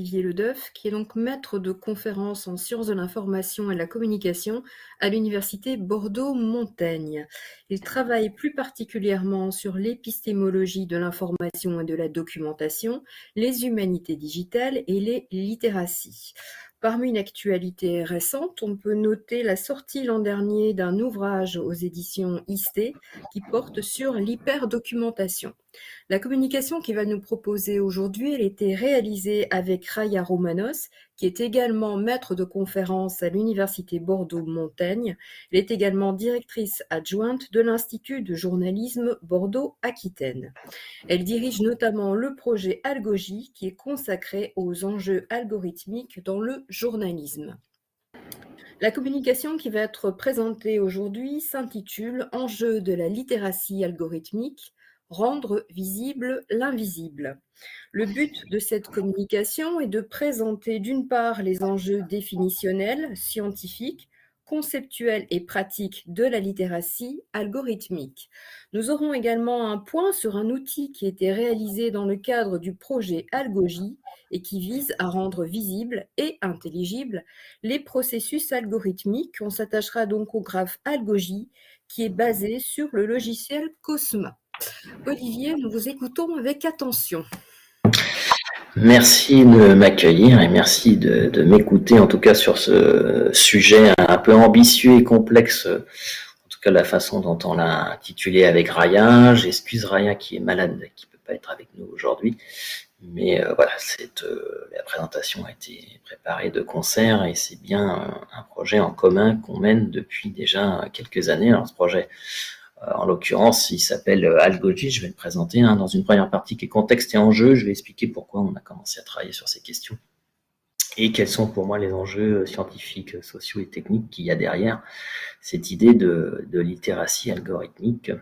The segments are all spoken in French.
Olivier qui est donc maître de conférences en sciences de l'information et de la communication à l'université Bordeaux-Montaigne. Il travaille plus particulièrement sur l'épistémologie de l'information et de la documentation, les humanités digitales et les littératies. Parmi une actualité récente, on peut noter la sortie l'an dernier d'un ouvrage aux éditions ISTE qui porte sur l'hyperdocumentation. La communication qu'il va nous proposer aujourd'hui, elle était réalisée avec Raya Romanos, qui est également maître de conférence à l'Université Bordeaux-Montaigne. Elle est également directrice adjointe de l'Institut de journalisme Bordeaux-Aquitaine. Elle dirige notamment le projet Algogie, qui est consacré aux enjeux algorithmiques dans le journalisme. La communication qui va être présentée aujourd'hui s'intitule Enjeux de la littératie algorithmique, rendre visible l'invisible. Le but de cette communication est de présenter d'une part les enjeux définitionnels, scientifiques, conceptuels et pratiques de la littératie algorithmique. Nous aurons également un point sur un outil qui a été réalisé dans le cadre du projet Algogie et qui vise à rendre visibles et intelligibles les processus algorithmiques. On s'attachera donc au graphe Algogie qui est basé sur le logiciel Cosma. Olivier, nous vous écoutons avec attention. Merci de m'accueillir et merci de, m'écouter, en tout cas sur ce sujet un peu ambitieux et complexe, en tout cas la façon dont on l'a intitulé avec Raya. J'excuse Raya qui est malade, qui ne peut pas être avec nous aujourd'hui. Mais euh, voilà, cette, euh, la présentation a été préparée de concert et c'est bien euh, un projet en commun qu'on mène depuis déjà quelques années. Alors ce projet en l'occurrence, il s'appelle euh, Algoji. Je vais le présenter hein, dans une première partie qui est contexte et enjeux. Je vais expliquer pourquoi on a commencé à travailler sur ces questions et quels sont pour moi les enjeux euh, scientifiques, sociaux et techniques qu'il y a derrière cette idée de, littératie algorithmique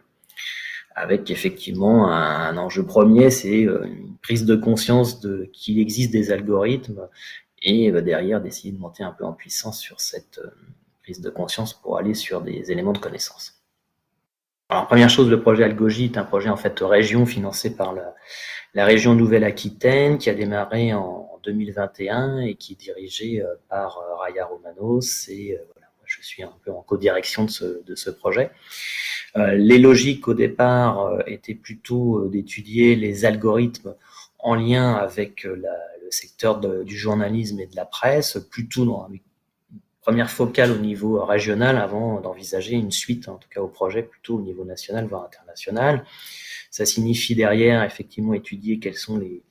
avec effectivement un, enjeu premier, c'est une prise de conscience de qu'il existe des algorithmes et derrière d'essayer de monter un peu en puissance sur cette prise de conscience pour aller sur des éléments de connaissance. Alors, première chose, le projet Algogie est un projet en fait région financé par la, région Nouvelle-Aquitaine qui a démarré en, 2021 et qui est dirigé euh, par euh, Raya Romanos et euh, voilà, je suis un peu en co-direction de ce, de ce projet. les logiques au départ étaient plutôt d'étudier les algorithmes en lien avec la, le secteur du journalisme et de la presse, plutôt dans, première focale au niveau régional avant d'envisager une suite, en tout cas au projet, plutôt au niveau national, voire international. Ça signifie derrière, effectivement, étudier quelles sont les,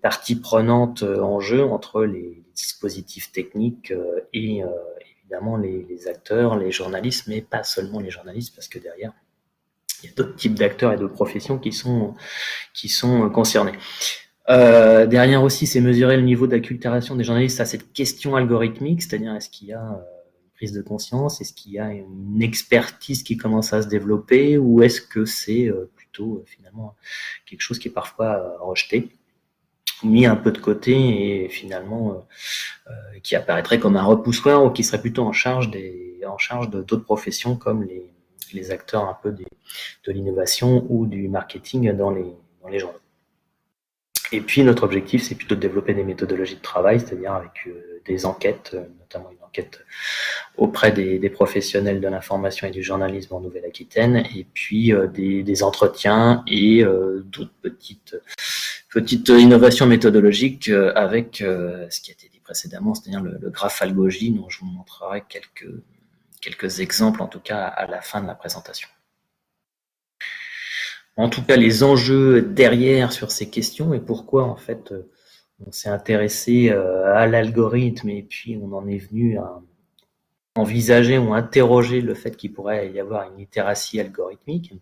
parties prenantes euh, en jeu entre les, dispositifs techniques euh, et euh, évidemment les, acteurs, les journalistes, mais pas seulement les journalistes, parce que derrière, il y a d'autres types d'acteurs et de professions qui sont, qui sont concernés. Euh, derrière aussi, c'est mesurer le niveau d'acculturation des journalistes à cette question algorithmique, c'est-à-dire est-ce qu'il y a euh, une prise de conscience, est-ce qu'il y a une expertise qui commence à se développer, ou est-ce que c'est euh, plutôt finalement quelque chose qui est parfois rejeté, mis un peu de côté et finalement qui apparaîtrait comme un repoussoir ou qui serait plutôt en charge des, en charge d'autres professions comme les, les acteurs un peu des, de l'innovation ou du marketing dans les, dans les journaux. Et puis notre objectif, c'est plutôt de développer des méthodologies de travail, c'est-à-dire avec euh, des enquêtes, euh, notamment une enquête auprès des, professionnels de l'information et du journalisme en Nouvelle-Aquitaine, et puis euh, des, entretiens et d'autres petites, innovations méthodologiques avec ce qui a été dit précédemment, c'est-à-dire le, le graphe dont je vous montrerai quelques, quelques exemples, en tout cas à la fin de la présentation en tout cas les enjeux derrière sur ces questions et pourquoi en fait euh, on s'est intéressé euh, à l'algorithme et puis on en est venu à envisager ou interroger le fait qu'il pourrait y avoir une littératie algorithmique.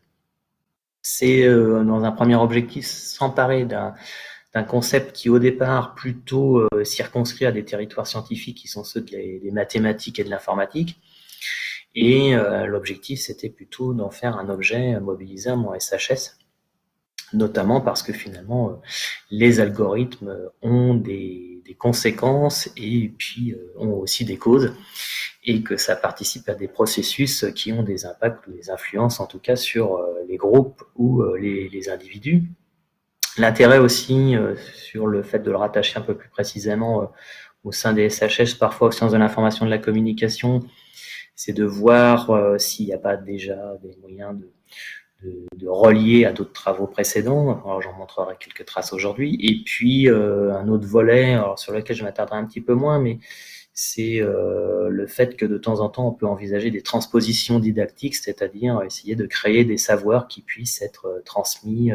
C'est euh, dans un premier objectif s'emparer d'un d'un concept qui au départ plutôt circonscrit à des territoires scientifiques qui sont ceux des mathématiques et de l'informatique, et euh, l'objectif, c'était plutôt d'en faire un objet mobilisable en SHS, notamment parce que finalement, euh, les algorithmes ont des, conséquences et puis euh, ont aussi des causes, et que ça participe à des processus qui ont des impacts ou des influences, en tout cas, sur les groupes ou les, les individus. L'intérêt aussi sur le fait de le rattacher un peu plus précisément au sein des SHS, parfois aux sciences de l'information de la communication, c'est de voir s'il n'y a pas déjà des moyens de de, relier à d'autres travaux précédents. J'en montrerai quelques traces aujourd'hui. Et puis euh, un autre volet, alors, sur lequel je m'attarderai un petit peu moins, mais c'est euh, le fait que de temps en temps on peut envisager des transpositions didactiques, c'est-à-dire essayer de créer des savoirs qui puissent être euh, transmis,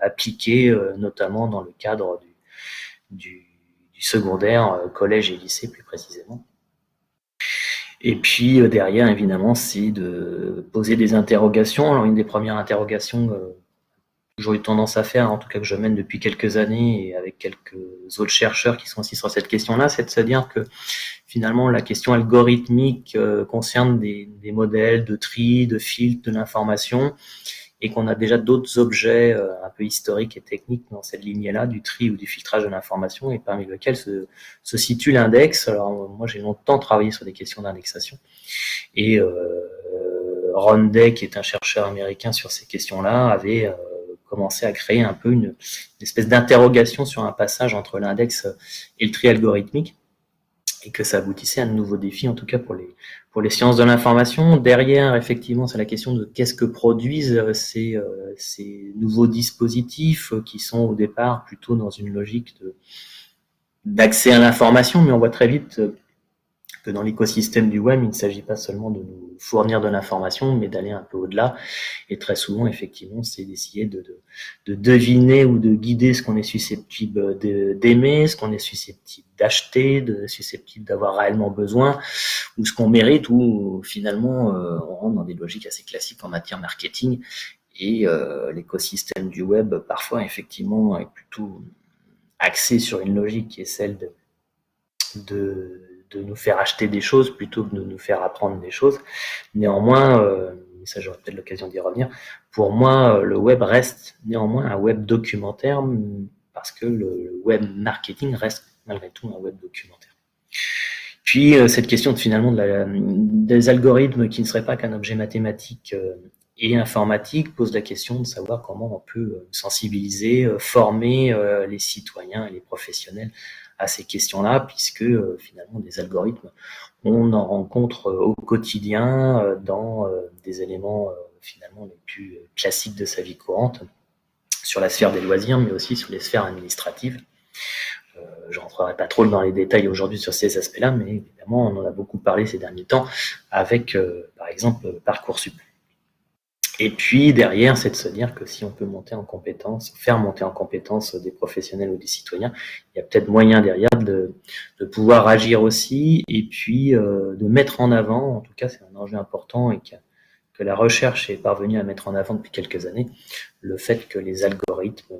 appliqués, notamment dans le cadre du, du secondaire, collège et lycée plus précisément. Et puis euh, derrière, évidemment, c'est de poser des interrogations. Alors une des premières interrogations que j'ai eu tendance à faire, en tout cas que je mène depuis quelques années et avec quelques autres chercheurs qui sont aussi sur cette question-là, c'est de se dire que finalement la question algorithmique euh, concerne des, des modèles de tri, de filtre, de l'information et qu'on a déjà d'autres objets euh, un peu historiques et techniques dans cette lignée-là, du tri ou du filtrage de l'information, et parmi lesquels se, se situe l'index. Alors moi j'ai longtemps travaillé sur des questions d'indexation, et euh, Ron Day, qui est un chercheur américain sur ces questions-là, avait euh, commencé à créer un peu une, une espèce d'interrogation sur un passage entre l'index et le tri algorithmique et que ça aboutissait à de nouveaux défis, en tout cas pour les, pour les sciences de l'information. Derrière, effectivement, c'est la question de qu'est-ce que produisent euh, ces, euh, ces nouveaux dispositifs euh, qui sont au départ plutôt dans une logique d'accès à l'information, mais on voit très vite que dans l'écosystème du web, il ne s'agit pas seulement de nous fournir de l'information, mais d'aller un peu au-delà. Et très souvent, effectivement, c'est d'essayer de, de, de, deviner ou de guider ce qu'on est susceptible d'aimer, ce qu'on est susceptible d'acheter, de susceptible d'avoir réellement besoin, ou ce qu'on mérite, ou finalement, euh, on rentre dans des logiques assez classiques en matière marketing. Et euh, l'écosystème du web, parfois, effectivement, est plutôt axé sur une logique qui est celle de, de de nous faire acheter des choses plutôt que de nous faire apprendre des choses. Néanmoins, euh, ça j'aurai peut-être l'occasion d'y revenir, pour moi, euh, le web reste néanmoins un web documentaire parce que le web marketing reste malgré tout un web documentaire. Puis euh, cette question finalement des algorithmes qui ne seraient pas qu'un objet mathématique et informatique pose la question de savoir comment on peut sensibiliser, former les citoyens et les professionnels à ces questions-là, puisque euh, finalement des algorithmes, on en rencontre euh, au quotidien euh, dans des éléments finalement les plus classiques de sa vie courante, sur la sphère des loisirs, mais aussi sur les sphères administratives. je ne rentrerai pas trop dans les détails aujourd'hui sur ces aspects-là, mais évidemment, on en a beaucoup parlé ces derniers temps avec, par exemple, Parcoursup. Et puis derrière, c'est de se dire que si on peut monter en compétence, faire monter en compétence des professionnels ou des citoyens, il y a peut-être moyen derrière de, de, pouvoir agir aussi et puis euh, de mettre en avant, en tout cas c'est un enjeu important et que, la recherche est parvenue à mettre en avant depuis quelques années, le fait que les algorithmes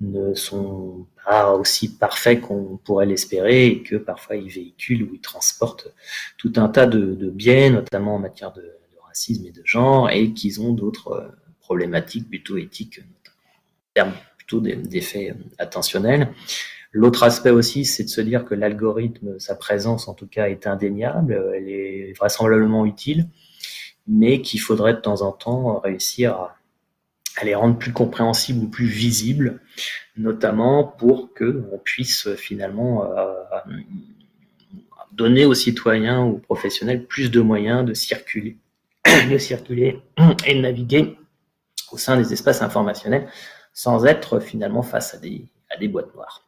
ne sont pas aussi parfaits qu'on pourrait l'espérer et que parfois ils véhiculent ou ils transportent tout un tas de, de biais, notamment en matière de et de genre, et qu'ils ont d'autres euh, problématiques plutôt éthiques, en termes plutôt d'effets euh, attentionnels. L'autre aspect aussi, c'est de se dire que l'algorithme, sa présence en tout cas est indéniable, elle est vraisemblablement utile, mais qu'il faudrait de temps en temps réussir à, les rendre plus compréhensibles ou plus visibles, notamment pour que on puisse finalement euh, donner aux citoyens ou aux professionnels plus de moyens de circuler de circuler et de naviguer au sein des espaces informationnels sans être finalement face à des, à des boîtes noires.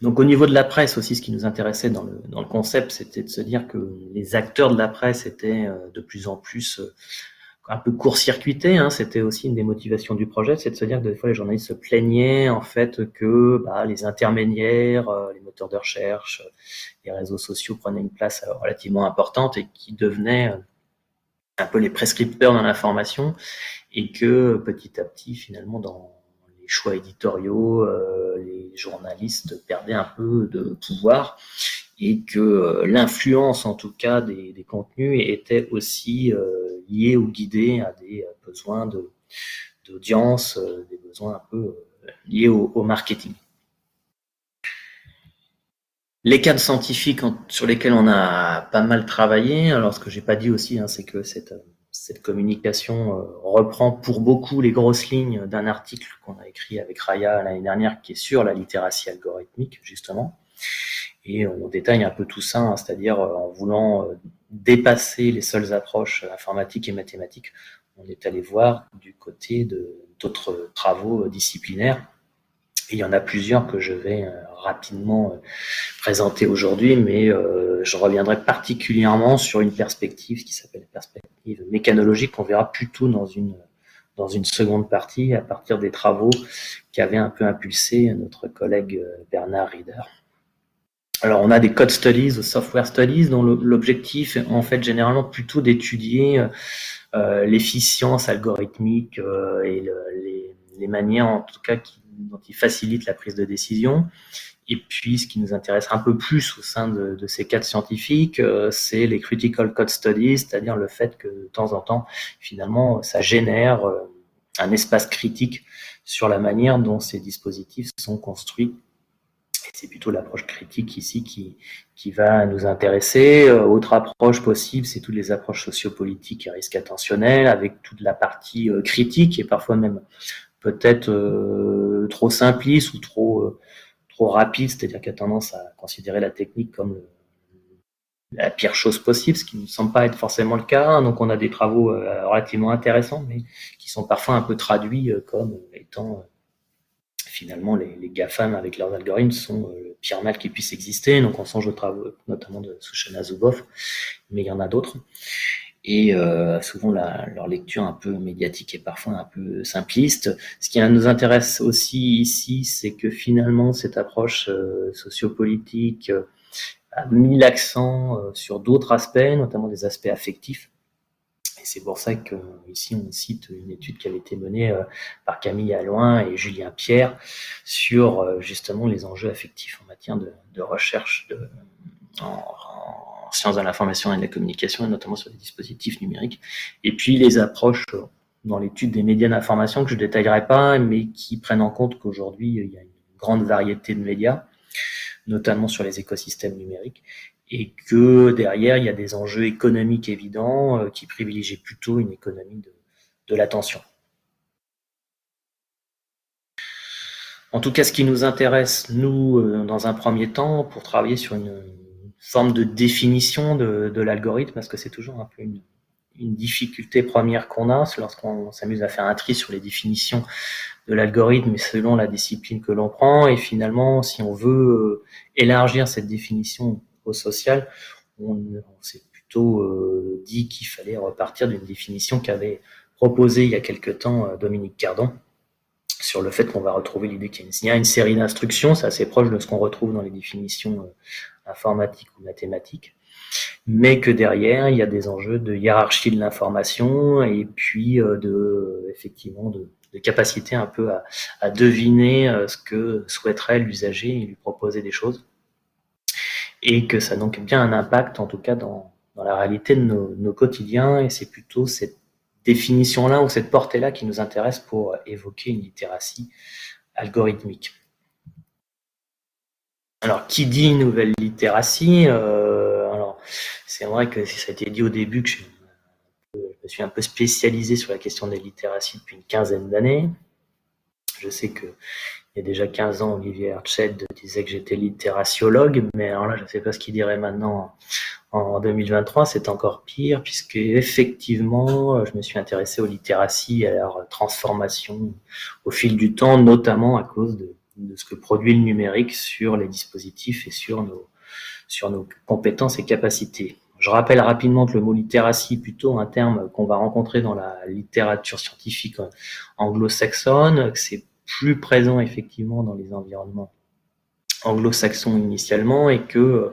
Donc au niveau de la presse aussi, ce qui nous intéressait dans le, dans le concept, c'était de se dire que les acteurs de la presse étaient euh, de plus en plus euh, un peu court-circuité. Hein, C'était aussi une des motivations du projet, c'est de se dire que des fois les journalistes se plaignaient en fait que bah, les intermédiaires, euh, les moteurs de recherche, les réseaux sociaux prenaient une place euh, relativement importante et qui devenaient euh, un peu les prescripteurs dans l'information et que petit à petit finalement dans les choix éditoriaux, les journalistes perdaient un peu de pouvoir et que l'influence en tout cas des, contenus était aussi liés ou guidés à des euh, besoins de, d'audience, euh, des besoins un peu euh, liés au, marketing. Les cadres scientifiques sur lesquels on a pas mal travaillé, alors ce que j'ai pas dit aussi, hein, c'est que cette, cette communication reprend pour beaucoup les grosses lignes d'un article qu'on a écrit avec Raya l'année dernière qui est sur la littératie algorithmique, justement. Et on détaille un peu tout ça, hein, c'est-à-dire en voulant dépasser les seules approches informatiques et mathématiques, on est allé voir du côté d'autres travaux disciplinaires il y en a plusieurs que je vais euh, rapidement euh, présenter aujourd'hui, mais euh, je reviendrai particulièrement sur une perspective qui s'appelle perspective mécanologique qu'on verra plutôt dans une dans une seconde partie à partir des travaux qui avaient un peu impulsé notre collègue Bernard Rieder. Alors on a des code studies software studies dont l'objectif est en fait généralement plutôt d'étudier l'efficience algorithmique et les, manières en tout cas qui dont il facilite la prise de décision. Et puis, ce qui nous intéresse un peu plus au sein de, ces cadres scientifiques, euh, c'est les critical code studies, c'est-à-dire le fait que de temps en temps, finalement, ça génère euh, un espace critique sur la manière dont ces dispositifs sont construits. C'est plutôt l'approche critique ici qui, qui va nous intéresser. Euh, autre approche possible, c'est toutes les approches sociopolitiques et risques attentionnels, avec toute la partie critique et parfois même peut-être euh, trop simpliste ou trop, euh, trop rapide, c'est-à-dire qui a tendance à considérer la technique comme la pire chose possible, ce qui ne semble pas être forcément le cas. Donc on a des travaux euh, relativement intéressants, mais qui sont parfois un peu traduits comme étant finalement les, GAFAM avec leurs algorithmes sont le pire mal qui puisse exister. Donc on songe aux travaux notamment de Sushana Zuboff, mais il y en a d'autres et euh, souvent leur lecture un peu médiatique et parfois un peu simpliste. Ce qui nous intéresse aussi ici, c'est que finalement cette approche euh, sociopolitique euh, a mis l'accent euh, sur d'autres aspects, notamment des aspects affectifs. Et c'est pour ça que ici on cite une étude qui avait été menée par Camille Alloin et Julien Pierre sur justement les enjeux affectifs en matière de, recherche de, en, sciences de l'information et de la communication, et notamment sur les dispositifs numériques. Et puis les approches euh, dans l'étude des médias d'information que je détaillerai pas, mais qui prennent en compte qu'aujourd'hui, il y a une grande variété de médias, notamment sur les écosystèmes numériques, et que derrière, il y a des enjeux économiques évidents euh, qui privilégient plutôt une économie de, l'attention. En tout cas, ce qui nous intéresse, nous, euh, dans un premier temps, pour travailler sur une, forme de définition de, l'algorithme, parce que c'est toujours un peu une, une difficulté première qu'on a lorsqu'on s'amuse à faire un tri sur les définitions de l'algorithme selon la discipline que l'on prend. Et finalement, si on veut euh, élargir cette définition social, on, s'est plutôt euh, dit qu'il fallait repartir d'une définition qu'avait proposée il y a quelque temps euh, Dominique Cardon sur le fait qu'on va retrouver l'idée qu'il y a une série d'instructions, c'est assez proche de ce qu'on retrouve dans les définitions informatique ou mathématique, mais que derrière il y a des enjeux de hiérarchie de l'information et puis euh, de effectivement de, capacité un peu à, deviner euh, ce que souhaiterait l'usager et lui proposer des choses et que ça a donc bien un impact en tout cas dans, dans la réalité de nos, quotidiens et c'est plutôt cette définition-là ou cette portée-là qui nous intéresse pour évoquer une littératie algorithmique. Alors, qui dit nouvelle littératie euh, Alors, c'est vrai que ça a été dit au début que je, me suis un peu spécialisé sur la question des littératies depuis une quinzaine d'années. Je sais que il y a déjà 15 ans, Olivier Herched disait que j'étais littéraciologue, mais alors là, je ne sais pas ce qu'il dirait maintenant en 2023, c'est encore pire, puisque effectivement, je me suis intéressé aux littératies et à leur transformation au fil du temps, notamment à cause de de ce que produit le numérique sur les dispositifs et sur nos, sur nos compétences et capacités. Je rappelle rapidement que le mot littératie est plutôt un terme qu'on va rencontrer dans la littérature scientifique anglo-saxonne, que c'est plus présent effectivement dans les environnements anglo-saxons initialement et que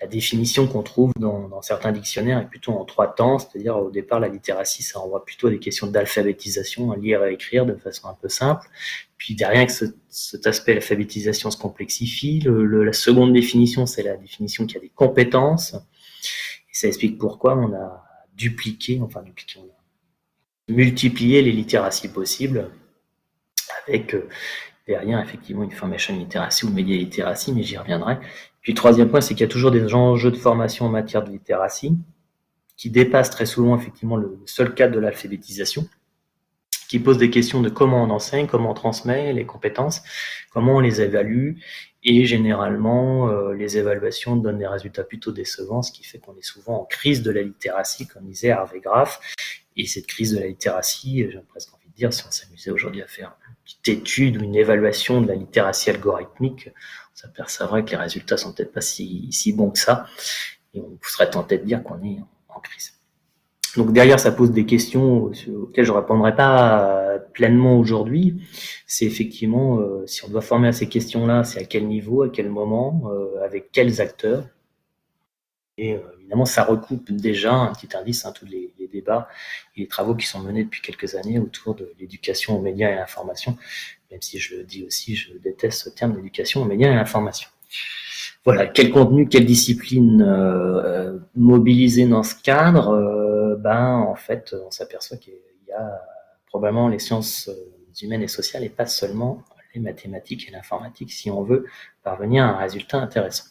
la définition qu'on trouve dans, certains dictionnaires est plutôt en trois temps, c'est-à-dire au départ la littératie ça renvoie plutôt à des questions d'alphabétisation, à lire et écrire de façon un peu simple. Puis derrière que cet aspect l'alphabétisation se complexifie, la seconde définition c'est la définition qui a des compétences. Et ça explique pourquoi on a dupliqué, enfin dupliqué, on a multiplié les littératies possibles avec euh, derrière effectivement une formation littératie ou média littératie, mais j'y reviendrai. Puis troisième point, c'est qu'il y a toujours des enjeux de formation en matière de littératie. qui dépasse très souvent effectivement le seul cadre de l'alphabétisation, qui pose des questions de comment on enseigne, comment on transmet les compétences, comment on les évalue, et généralement euh, les évaluations donnent des résultats plutôt décevants, ce qui fait qu'on est souvent en crise de la littératie, comme disait Hervé Graff, et cette crise de la littératie, j'ai presque envie de dire, si on s'amusait aujourd'hui à faire une petite étude ou une évaluation de la littératie algorithmique, on s'apercevrait que les résultats sont peut-être pas si, bons que ça, et on serait tenté de dire qu'on est en crise. Donc derrière, ça pose des questions auxquelles je ne répondrai pas pleinement aujourd'hui. C'est effectivement, euh, si on doit former à ces questions-là, c'est à quel niveau, à quel moment, euh, avec quels acteurs. Et euh, évidemment, ça recoupe déjà un petit indice, hein, tous les, débats et les travaux qui sont menés depuis quelques années autour de l'éducation aux médias et à l'information, même si je le dis aussi, je déteste ce terme d'éducation aux médias et à l'information voilà, quel contenu, quelle discipline euh, mobiliser dans ce cadre euh, Ben, en fait, on s'aperçoit qu'il y a probablement les sciences euh, humaines et sociales et pas seulement les mathématiques et l'informatique si on veut parvenir à un résultat intéressant.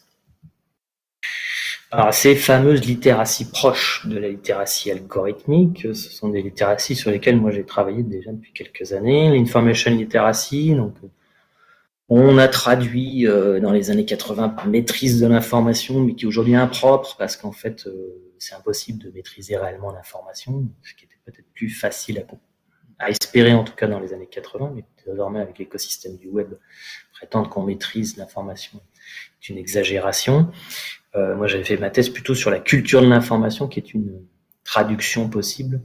Alors, ces fameuses littératies proches de la littératie algorithmique, ce sont des littératies sur lesquelles moi j'ai travaillé déjà depuis quelques années. L'information literacy, donc on a traduit euh, dans les années 80 maîtrise de l'information, mais qui est aujourd'hui impropre parce qu'en fait, euh, c'est impossible de maîtriser réellement l'information, ce qui était peut-être plus facile à, à, espérer en tout cas dans les années 80, mais désormais avec l'écosystème du web, prétendre qu'on maîtrise l'information est une exagération. Euh, moi, j'avais fait ma thèse plutôt sur la culture de l'information, qui est une traduction possible,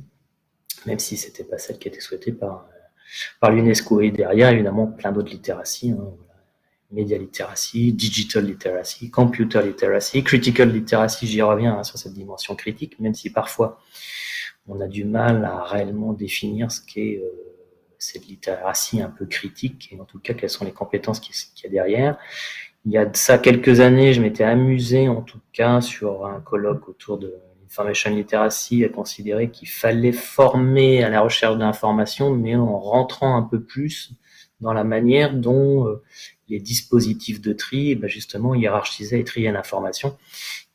même si c'était pas celle qui était souhaitée par par l'UNESCO. Et derrière, évidemment, plein d'autres littératies. Hein, Media literacy, digital literacy, computer literacy, critical literacy, j'y reviens hein, sur cette dimension critique, même si parfois on a du mal à réellement définir ce qu'est euh, cette littératie un peu critique, et en tout cas quelles sont les compétences qu'il y a derrière. Il y a de ça quelques années, je m'étais amusé en tout cas sur un colloque autour de Information Literacy a considéré qu'il fallait former à la recherche d'informations, mais en rentrant un peu plus dans la manière dont euh, les dispositifs de tri, ben justement, hiérarchisaient et triaient l'information,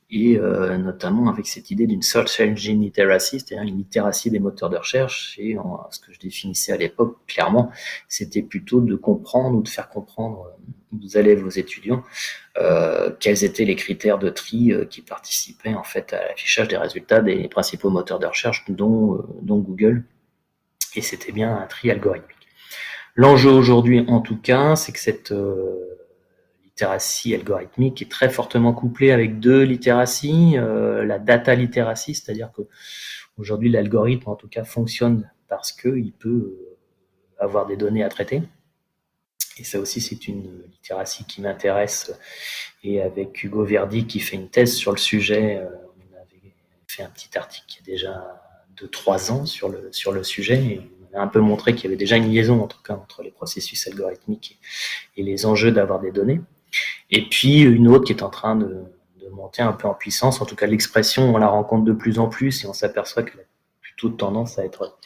et euh, notamment avec cette idée d'une search engine literacy, c'est-à-dire une littératie des moteurs de recherche, et ce que je définissais à l'époque, clairement, c'était plutôt de comprendre ou de faire comprendre aux élèves, aux étudiants, euh, quels étaient les critères de tri euh, qui participaient en fait à l'affichage des résultats des principaux moteurs de recherche, dont, euh, dont Google. Et c'était bien un tri algorithmique. L'enjeu aujourd'hui, en tout cas, c'est que cette littératie algorithmique est très fortement couplée avec deux littératies, la data literacy, c'est-à-dire que aujourd'hui l'algorithme en tout cas fonctionne parce qu'il peut avoir des données à traiter et ça aussi, c'est une littératie qui m'intéresse. Et avec Hugo Verdi, qui fait une thèse sur le sujet, euh, on avait fait un petit article qui a déjà 2-3 ans sur le, sur le sujet. Et on a un peu montré qu'il y avait déjà une liaison, en tout cas, entre les processus algorithmiques et, les enjeux d'avoir des données. Et puis, une autre qui est en train de, de monter un peu en puissance. En tout cas, l'expression, on la rencontre de plus en plus et on s'aperçoit que toute tendance à être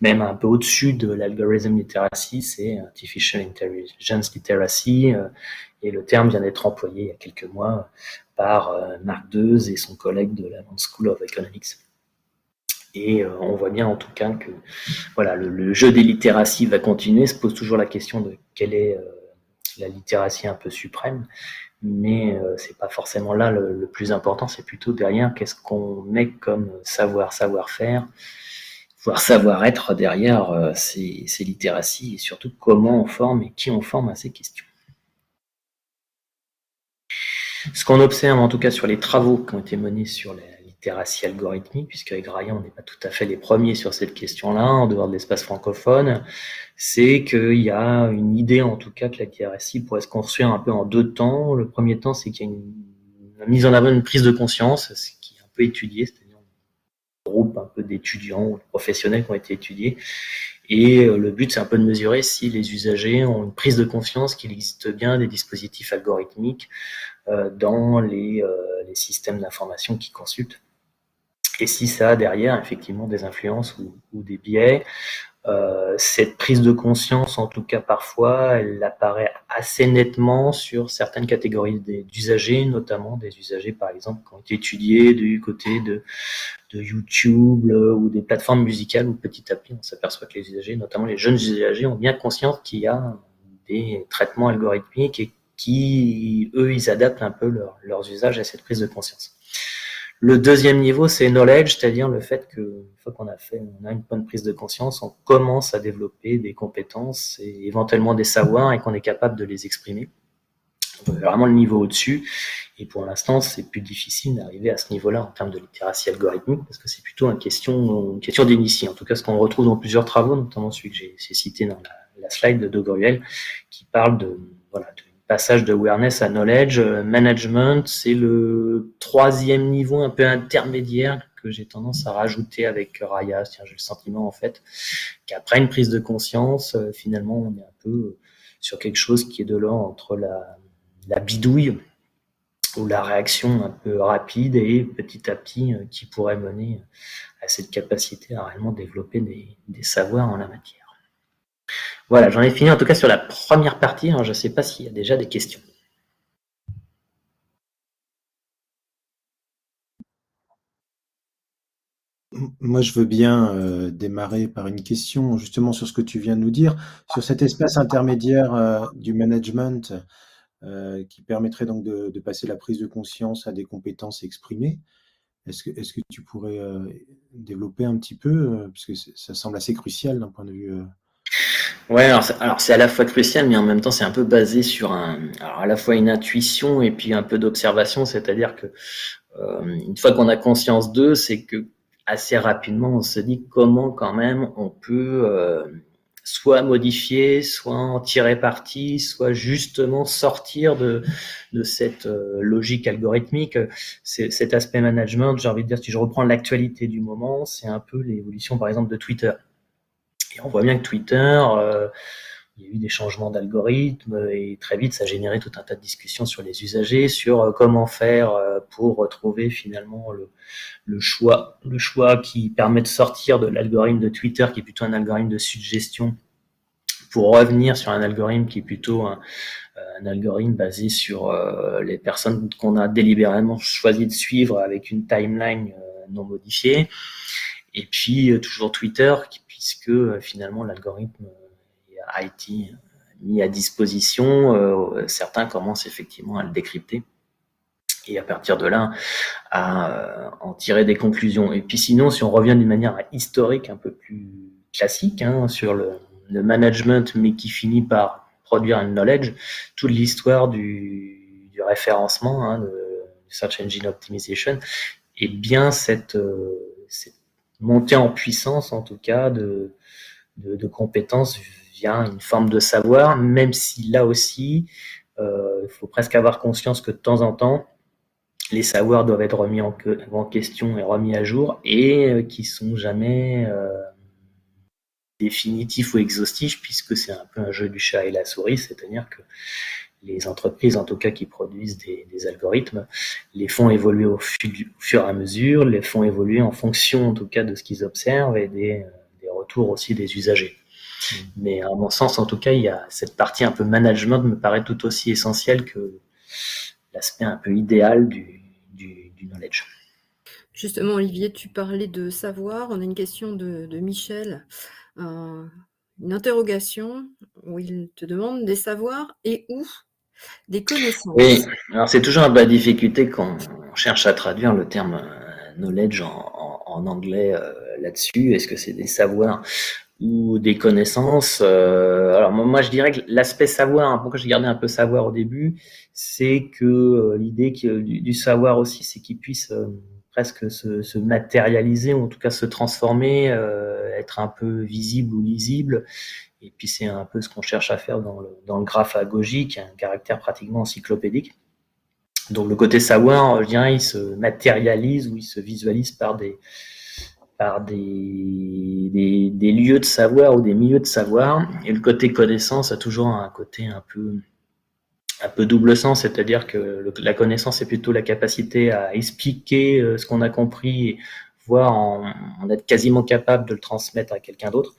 même un peu au-dessus de l'algorithm literacy, c'est artificial intelligence literacy, euh, et le terme vient d'être employé il y a quelques mois par euh, Marc Deuze et son collègue de la School of Economics. Et euh, on voit bien en tout cas que voilà, le, jeu des littératies va continuer, se pose toujours la question de quelle est la littératie un peu suprême, mais euh, c'est pas forcément là le, plus important, c'est plutôt derrière qu'est-ce qu'on met comme savoir, savoir-faire, voire savoir-être derrière euh, ces, ces littératies et surtout comment on forme et qui on forme à ces questions. Ce qu'on observe en tout cas sur les travaux qui ont été menés sur la littératie algorithmique, puisque avec Ryan, on n'est pas tout à fait les premiers sur cette question-là, en dehors de l'espace francophone, c'est qu'il y a une idée, en tout cas, que la littératie pourrait se construire un peu en deux temps. Le premier temps, c'est qu'il y a une, mise en avant une prise de conscience, ce qui est un peu étudié, c'est-à-dire un groupe un peu d'étudiants ou de professionnels qui ont été étudiés. Et euh, le but, c'est un peu de mesurer si les usagers ont une prise de conscience qu'il existe bien des dispositifs algorithmiques euh, dans les, euh, les systèmes d'information qu'ils consultent et si ça a derrière effectivement des influences ou, des biais Euh, cette prise de conscience, en tout cas parfois, elle apparaît assez nettement sur certaines catégories d'usagers, notamment des usagers par exemple qui ont été étudiés du côté de, YouTube euh, ou des plateformes musicales où petit à petit on s'aperçoit que les usagers, notamment les jeunes usagers, ont bien conscience qu'il y a des traitements algorithmiques et qui, eux, ils adaptent un peu leurs usages à cette prise de conscience. Le deuxième niveau, c'est knowledge, c'est-à-dire le fait que une fois qu'on a fait, on a une bonne prise de conscience, on commence à développer des compétences et éventuellement des savoirs et qu'on est capable de les exprimer. Vraiment le niveau au-dessus. Et pour l'instant, c'est plus difficile d'arriver à ce niveau-là en termes de littératie algorithmique parce que c'est plutôt une question, une question d'initié. En tout cas, ce qu'on retrouve dans plusieurs travaux, notamment celui que j'ai cité dans la, slide de Dogruel, qui parle de, voilà, de passage de awareness à knowledge. Euh, management, c'est le troisième niveau un peu intermédiaire que j'ai tendance à rajouter avec Raya. J'ai le sentiment en fait qu'après une prise de conscience, euh, finalement, on est un peu sur quelque chose qui est de l'ordre entre la, bidouille ou la réaction un peu rapide et petit à petit euh, qui pourrait mener à cette capacité à réellement développer des savoirs en la matière. Voilà, j'en ai fini en tout cas sur la première partie. je ne sais pas s'il y a déjà des questions. Moi, je veux bien euh, démarrer par une question justement sur ce que tu viens de nous dire, sur cet espace intermédiaire euh, du management euh, qui permettrait donc de, passer la prise de conscience à des compétences exprimées. Est-ce que, est que, tu pourrais développer un petit peu, puisque ça semble assez crucial d'un point de vue Ouais, alors c'est à la fois crucial, mais en même temps c'est un peu basé sur un, à la fois une intuition et puis un peu d'observation, c'est-à-dire que euh, une fois qu'on a conscience d'eux, c'est que assez rapidement on se dit comment quand même on peut euh, soit modifier, soit en tirer parti, soit justement sortir de, de cette euh, logique algorithmique. Cet aspect management, j'ai envie de dire, si je reprends l'actualité du moment, c'est un peu l'évolution par exemple de Twitter. Et on voit bien que Twitter, euh, il y a eu des changements d'algorithme et très vite, ça a généré tout un tas de discussions sur les usagers, sur euh, comment faire euh, pour retrouver finalement le, choix, le choix qui permet de sortir de l'algorithme de Twitter, qui est plutôt un algorithme de suggestion, pour revenir sur un algorithme qui est plutôt un, algorithme basé sur les personnes qu'on a délibérément choisi de suivre avec une timeline non modifiée. Et puis toujours Twitter qui puisque euh, finalement l'algorithme euh, a été mis à disposition. Euh, certains commencent effectivement à le décrypter et à partir de là à en tirer des conclusions. Et puis sinon, si on revient d'une manière historique un peu plus classique hein, sur le, management, mais qui finit par produire un knowledge, toute l'histoire du, référencement, hein, de Search Engine Optimization, et bien cette, cette monter en puissance, en tout cas, de, compétences via une forme de savoir, même si là aussi, euh, il faut presque avoir conscience que de temps en temps, les savoirs doivent être remis en, en question et remis à jour et euh, qui sont jamais euh, définitifs ou exhaustifs puisque c'est un peu un jeu du chat et la souris, c'est-à-dire que les entreprises, en tout cas qui produisent des, algorithmes, les font évoluer au, fur et à mesure, les font évoluer en fonction, en tout cas, de ce qu'ils observent et des, retours aussi des usagers. Mmh. Mais à mon sens, en tout cas, il y a cette partie un peu management me paraît tout aussi essentielle que l'aspect un peu idéal du, knowledge. Justement, Olivier, tu parlais de savoir. On a une question de, Michel. Euh, une interrogation où il te demande des savoirs et où des connaissances. Oui, alors c'est toujours la difficulté quand on cherche à traduire le terme euh, knowledge en, anglais euh, là-dessus. Est-ce que c'est des savoirs ou des connaissances euh, Alors moi, je dirais que l'aspect savoir, hein, pourquoi j'ai gardé un peu savoir au début, c'est que l'idée du, du, savoir aussi, c'est qu'il puisse presque se, matérialiser ou en tout cas se transformer, être un peu visible ou lisible et puis c'est un peu ce qu'on cherche à faire dans le, dans le a un caractère pratiquement encyclopédique. Donc le côté savoir, je dirais, il se matérialise ou il se visualise par des, par des, des, lieux de savoir ou des milieux de savoir. Et le côté connaissance a toujours un côté un peu, un peu double sens, c'est-à-dire que la connaissance est plutôt la capacité à expliquer euh, ce qu'on a compris voire en, en, être quasiment capable de le transmettre à quelqu'un d'autre,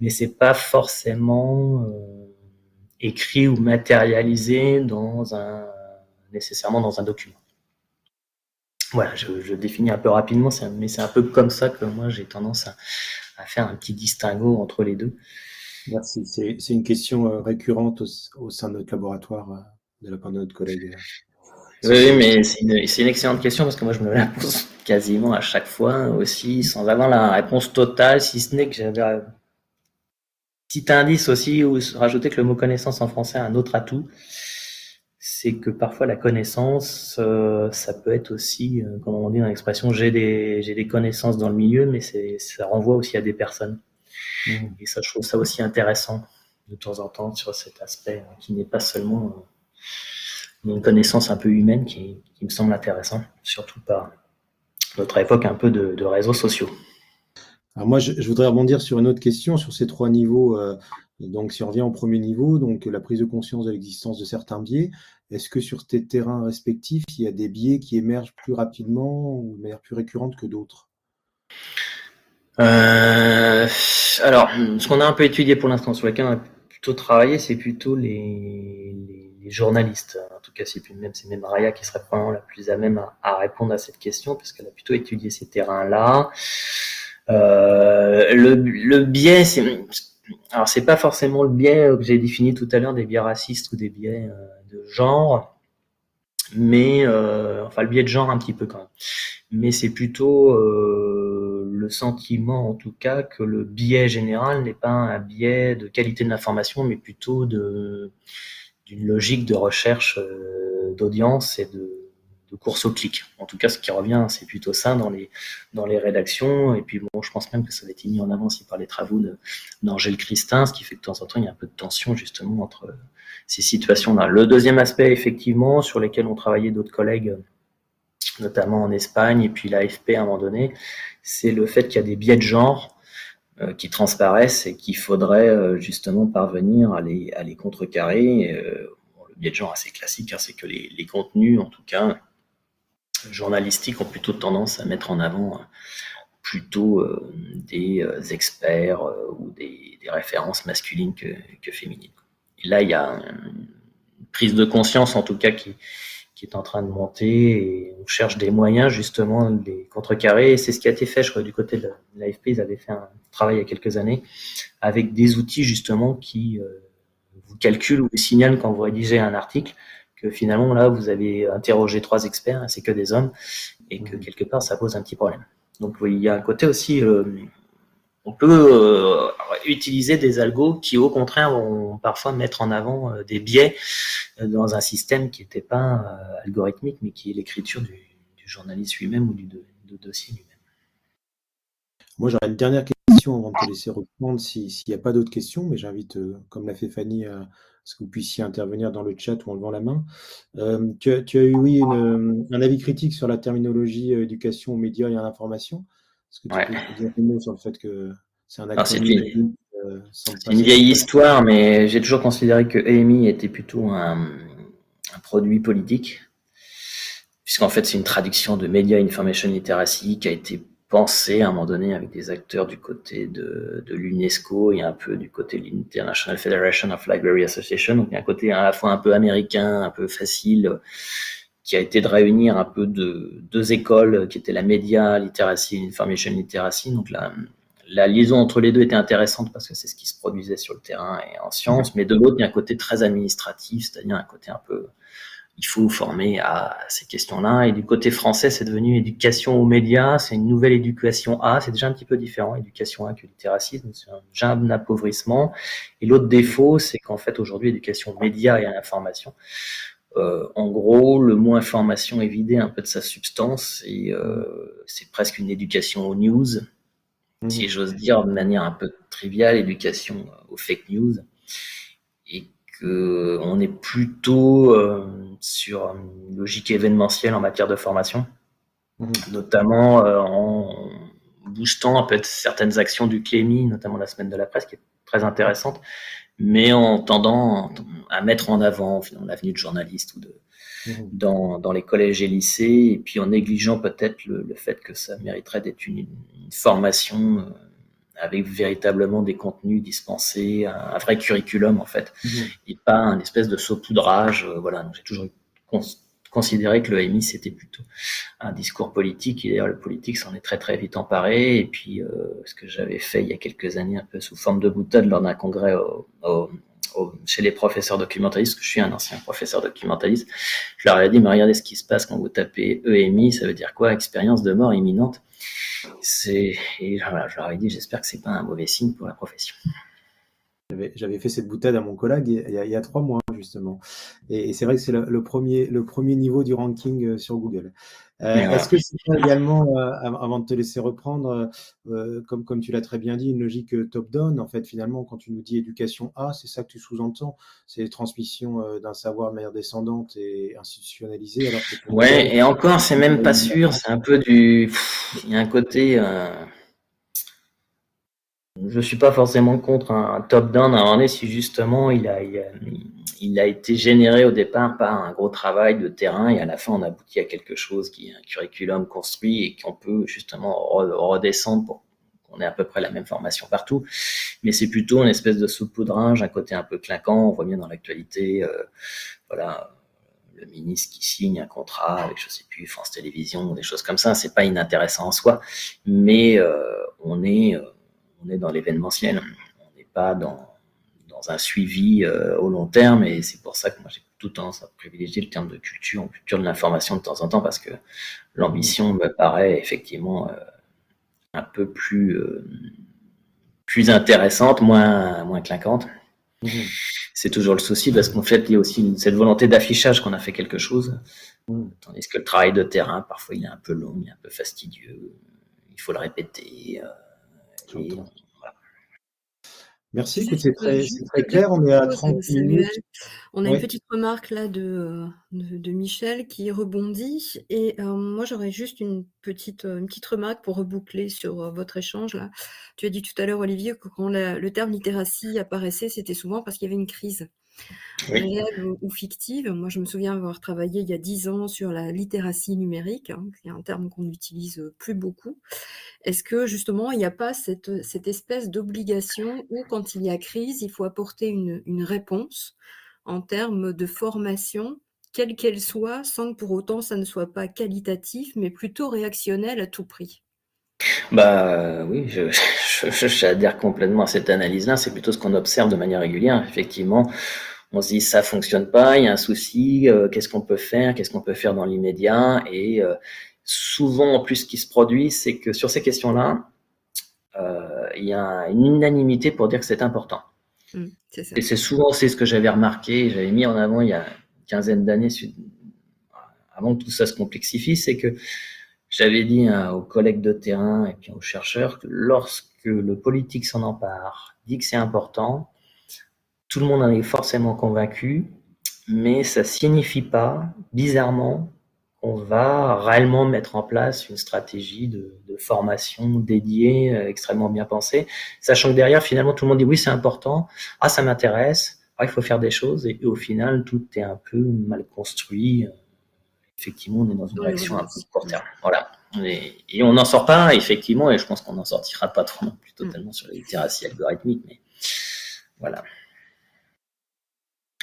mais c'est pas forcément écrit ou matérialisé dans un nécessairement dans un document. Voilà, je, définis un peu rapidement, mais c'est un peu comme ça que moi j'ai tendance à, à, faire un petit distinguo entre les deux. Merci. C'est une question euh, récurrente au, sein de notre laboratoire euh, de la part de notre collègue. Oui, mais c'est une, une, excellente question parce que moi je me la pose quasiment à chaque fois aussi sans avoir la réponse totale, si ce n'est que j'avais un petit indice aussi ou rajouter que le mot connaissance en français a un autre atout c'est que parfois la connaissance, euh, ça peut être aussi, euh, comme on dit dans l'expression, j'ai des, j'ai des connaissances dans le milieu, mais c'est, ça renvoie aussi à des personnes. Mmh. Et ça, je trouve ça aussi intéressant de temps en temps sur cet aspect hein, qui n'est pas seulement euh, une connaissance un peu humaine qui, qui, me semble intéressant, surtout par notre époque un peu de, de réseaux sociaux. Alors moi, je, je, voudrais rebondir sur une autre question sur ces trois niveaux. Euh, donc, si on revient au premier niveau, donc la prise de conscience de l'existence de certains biais, est-ce que sur tes terrains respectifs, il y a des biais qui émergent plus rapidement ou de manière plus récurrente que d'autres? Euh, Alors, ce qu'on a un peu étudié pour l'instant, sur lequel on a plutôt travaillé, c'est plutôt les, les, journalistes. En tout cas, c'est même, même Raya qui serait probablement la plus à même à, répondre à cette question, parce qu'elle a plutôt étudié ces terrains-là. Euh, le, le biais, c'est alors c'est pas forcément le biais que j'ai défini tout à l'heure des biais racistes ou des biais euh, de genre, mais euh, enfin le biais de genre un petit peu quand même. Mais c'est plutôt le sentiment en tout cas que le biais général n'est pas un biais de qualité de l'information, mais plutôt de d'une logique de recherche d'audience et de de course au clic. En tout cas, ce qui revient, c'est plutôt ça dans les, dans les rédactions. Et puis, bon, je pense même que ça va être mis en avant aussi par les travaux d'Angèle Christin, ce qui fait que de temps en temps, il y a un peu de tension justement entre ces situations-là. Le deuxième aspect, effectivement, sur lequel ont travaillé d'autres collègues, notamment en Espagne et puis l'AFP à un moment donné, c'est le fait qu'il y a des biais de genre euh, qui transparaissent et qu'il faudrait euh, justement parvenir à les, à les contrecarrer. Euh, le biais de genre assez classique, hein, c'est que les, les contenus, en tout cas, journalistiques ont plutôt tendance à mettre en avant euh, plutôt euh, des euh, experts ou des, des, références masculines que, que, féminines. Et là, il y a une prise de conscience, en tout cas, qui, qui est en train de monter et on cherche des moyens justement de les contrecarrer. Et c'est ce qui a été fait, je crois, du côté de l'AFP. Ils avaient fait un travail il y a quelques années avec des outils justement qui vous calculent ou vous signalent quand vous rédigez un article que finalement là vous avez interrogé trois experts, c'est que des hommes, et que mmh. quelque part ça pose un petit problème. Donc il y a un côté aussi, euh, on peut euh, utiliser des algos qui au contraire vont parfois mettre en avant euh, des biais dans un système qui n'était pas algorithmique, mais qui est l'écriture du, journaliste lui-même ou du, dossier lui-même. Moi j'aurais une dernière question avant de te laisser reprendre s'il n'y a pas d'autres questions, mais j'invite, comme l'a fait Fanny, à que vous puissiez intervenir dans le chat ou en levant la main. Euh, tu, as, eu, oui, un avis critique sur la terminologie euh, éducation aux médias et à l'information. Est-ce que tu peux dire un mot sur le fait que c'est un C'est une, euh, une, vieille histoire, mais j'ai toujours considéré que EMI était plutôt un, un produit politique, puisqu'en fait c'est une traduction de Media Information Literacy qui a été penser à un moment donné avec des acteurs du côté de, de l'UNESCO et un peu du côté de l'International Federation of Library Association. Donc il y a un côté à la fois un peu américain, un peu facile, qui a été de réunir un peu de deux écoles qui étaient la Media Literacy et l'Information Literacy. Donc la, liaison entre les deux était intéressante parce que c'est ce qui se produisait sur le terrain et en sciences, mais de l'autre, il y a un côté très administratif, c'est-à-dire un côté un peu il faut former à ces questions-là. Et du côté français, c'est devenu éducation aux médias, c'est une nouvelle éducation A, c'est déjà un petit peu différent, éducation A que littératie, c'est un, un appauvrissement. Et l'autre défaut, c'est qu'en fait, aujourd'hui, éducation médias et à l'information, euh, en gros, le mot information est vidé un peu de sa substance et euh, c'est presque une éducation aux news, mmh. si j'ose dire de manière un peu triviale, éducation aux fake news. Et on est plutôt euh, sur une logique événementielle en matière de formation, mhm. notamment euh, en boostant peut-être certaines actions du Clémy, notamment la semaine de la presse, qui est très intéressante, mais en tendant à mettre en avant l'avenue de journalistes ou de, mmh. dans, dans, les collèges et lycées, et puis en négligeant peut-être le, fait que ça mériterait d'être une, formation avec véritablement des contenus dispensés, un, vrai curriculum en fait, mmh. et pas un espèce de saupoudrage. voilà, j'ai toujours considéré que le MI c'était plutôt un discours politique et d'ailleurs le politique s'en est très très vite emparé et puis euh, ce que j'avais fait il y a quelques années un peu sous forme de boutade lors d'un congrès chez les professeurs documentalistes, que je suis un ancien professeur documentaliste, je leur ai dit mais regardez ce qui se passe quand vous tapez EMI, ça veut dire quoi? Expérience de mort imminente. Et voilà, je leur ai dit j'espère que c'est pas un mauvais signe pour la profession. J'avais fait cette boutade à mon collègue il y a, trois mois, justement. Et, c'est vrai que c'est le, premier, le premier niveau du ranking euh, sur Google. Euh, est-ce que c'est également, euh, avant de te laisser reprendre, comme, comme tu l'as très bien dit, une logique top-down En fait, finalement, quand tu nous dis éducation A, c'est ça que tu sous-entends C'est transmission d'un savoir de manière descendante et institutionnalisée. Alors ouais, et encore, c'est même pas sûr. C'est un peu du. Il y a un côté je suis pas forcément contre un, top-down à un si justement il a, il a, été généré au départ par un gros travail de terrain et à la fin on aboutit à quelque chose qui est un curriculum construit et qu'on peut justement redescendre pour qu'on ait à peu près la même formation partout. Mais c'est plutôt une espèce de saupoudrage, un côté un peu clinquant. On voit bien dans l'actualité, euh, voilà, le ministre qui signe un contrat avec, je sais plus, France Télévisions, des choses comme ça. C'est pas inintéressant en soi, mais euh, on est euh, on est dans l'événementiel, on n'est pas dans, dans un suivi euh, au long terme, et c'est pour ça que moi j'ai tout tendance à privilégier le terme de culture, ou culture de l'information de temps en temps, parce que l'ambition me paraît effectivement euh, un peu plus, euh, plus intéressante, moins, moins clinquante. Mmh. C'est toujours le souci parce qu'en fait, il y a aussi cette volonté d'affichage qu'on a fait quelque chose, mmh. tandis que le travail de terrain, parfois, il est un peu long, il est un peu fastidieux, il faut le répéter. Merci, c'est très, clair. On est à 30 minutes. On a une petite remarque là de, de, Michel qui rebondit. Et euh, moi, j'aurais juste une petite, une petite remarque pour reboucler sur euh, votre échange là. Tu as dit tout à l'heure, Olivier, que quand le terme littératie apparaissait, c'était souvent parce qu'il y avait une crise réelle ou, fictive. Moi, je me souviens avoir travaillé il y a dix ans sur la littératie numérique, hein, qui est un terme qu'on n'utilise plus beaucoup. Est-ce que justement, il n'y a pas cette, espèce d'obligation où, quand il y a crise, il faut apporter une réponse en termes de formation, quelle qu'elle soit, sans que pour autant ça ne soit pas qualitatif, mais plutôt réactionnel à tout prix? Bah oui, je, je, j'adhère complètement à cette analyse-là. C'est plutôt ce qu'on observe de manière régulière. Effectivement, on se dit ça fonctionne pas, il y a un souci, euh, qu'est-ce qu'on peut faire, qu'est-ce qu'on peut faire dans l'immédiat? Et euh, souvent, en plus, ce qui se produit, c'est que sur ces questions-là, euh, il y a une unanimité pour dire que c'est important. Mmh, et c'est souvent c'est ce que j'avais remarqué, j'avais mis en avant il y a une quinzaine d'années, avant que tout ça se complexifie, c'est que j'avais dit hein, aux collègues de terrain et puis aux chercheurs que lorsque le politique s'en empare, dit que c'est important, tout le monde en est forcément convaincu, mais ça signifie pas, bizarrement, qu'on va réellement mettre en place une stratégie de, formation dédiée, euh, extrêmement bien pensée, sachant que derrière, finalement, tout le monde dit oui, c'est important, ah, ça m'intéresse, ah, il faut faire des choses, et, au final, tout est un peu mal construit. Effectivement, on est dans une réaction un peu court terme. Voilà. Et, on n'en sort pas, effectivement, et je pense qu'on n'en sortira pas trop non plus totalement sur la littératie algorithmique, mais voilà.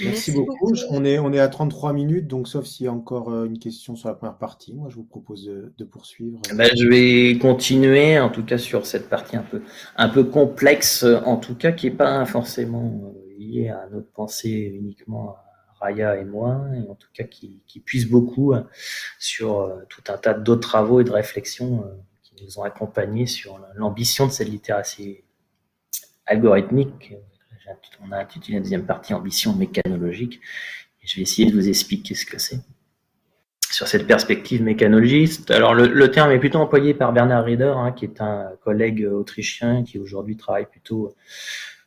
Merci, beaucoup. On, est, on est à 33 minutes, donc sauf s'il y a encore euh, une question sur la première partie, moi je vous propose de, poursuivre. Ben, je vais continuer, en tout cas sur cette partie un peu, un peu complexe, en tout cas qui n'est pas forcément euh, liée à notre pensée uniquement Raya et moi, et en tout cas qui, qui puise beaucoup euh, sur tout un tas d'autres travaux et de réflexions qui nous ont accompagnés sur l'ambition de cette littératie algorithmique on a intitulé la deuxième partie Ambition mécanologique. Je vais essayer de vous expliquer ce que c'est. Sur cette perspective mécanologiste, alors le, terme est plutôt employé par Bernard Rieder, hein, qui est un collègue autrichien qui aujourd'hui travaille plutôt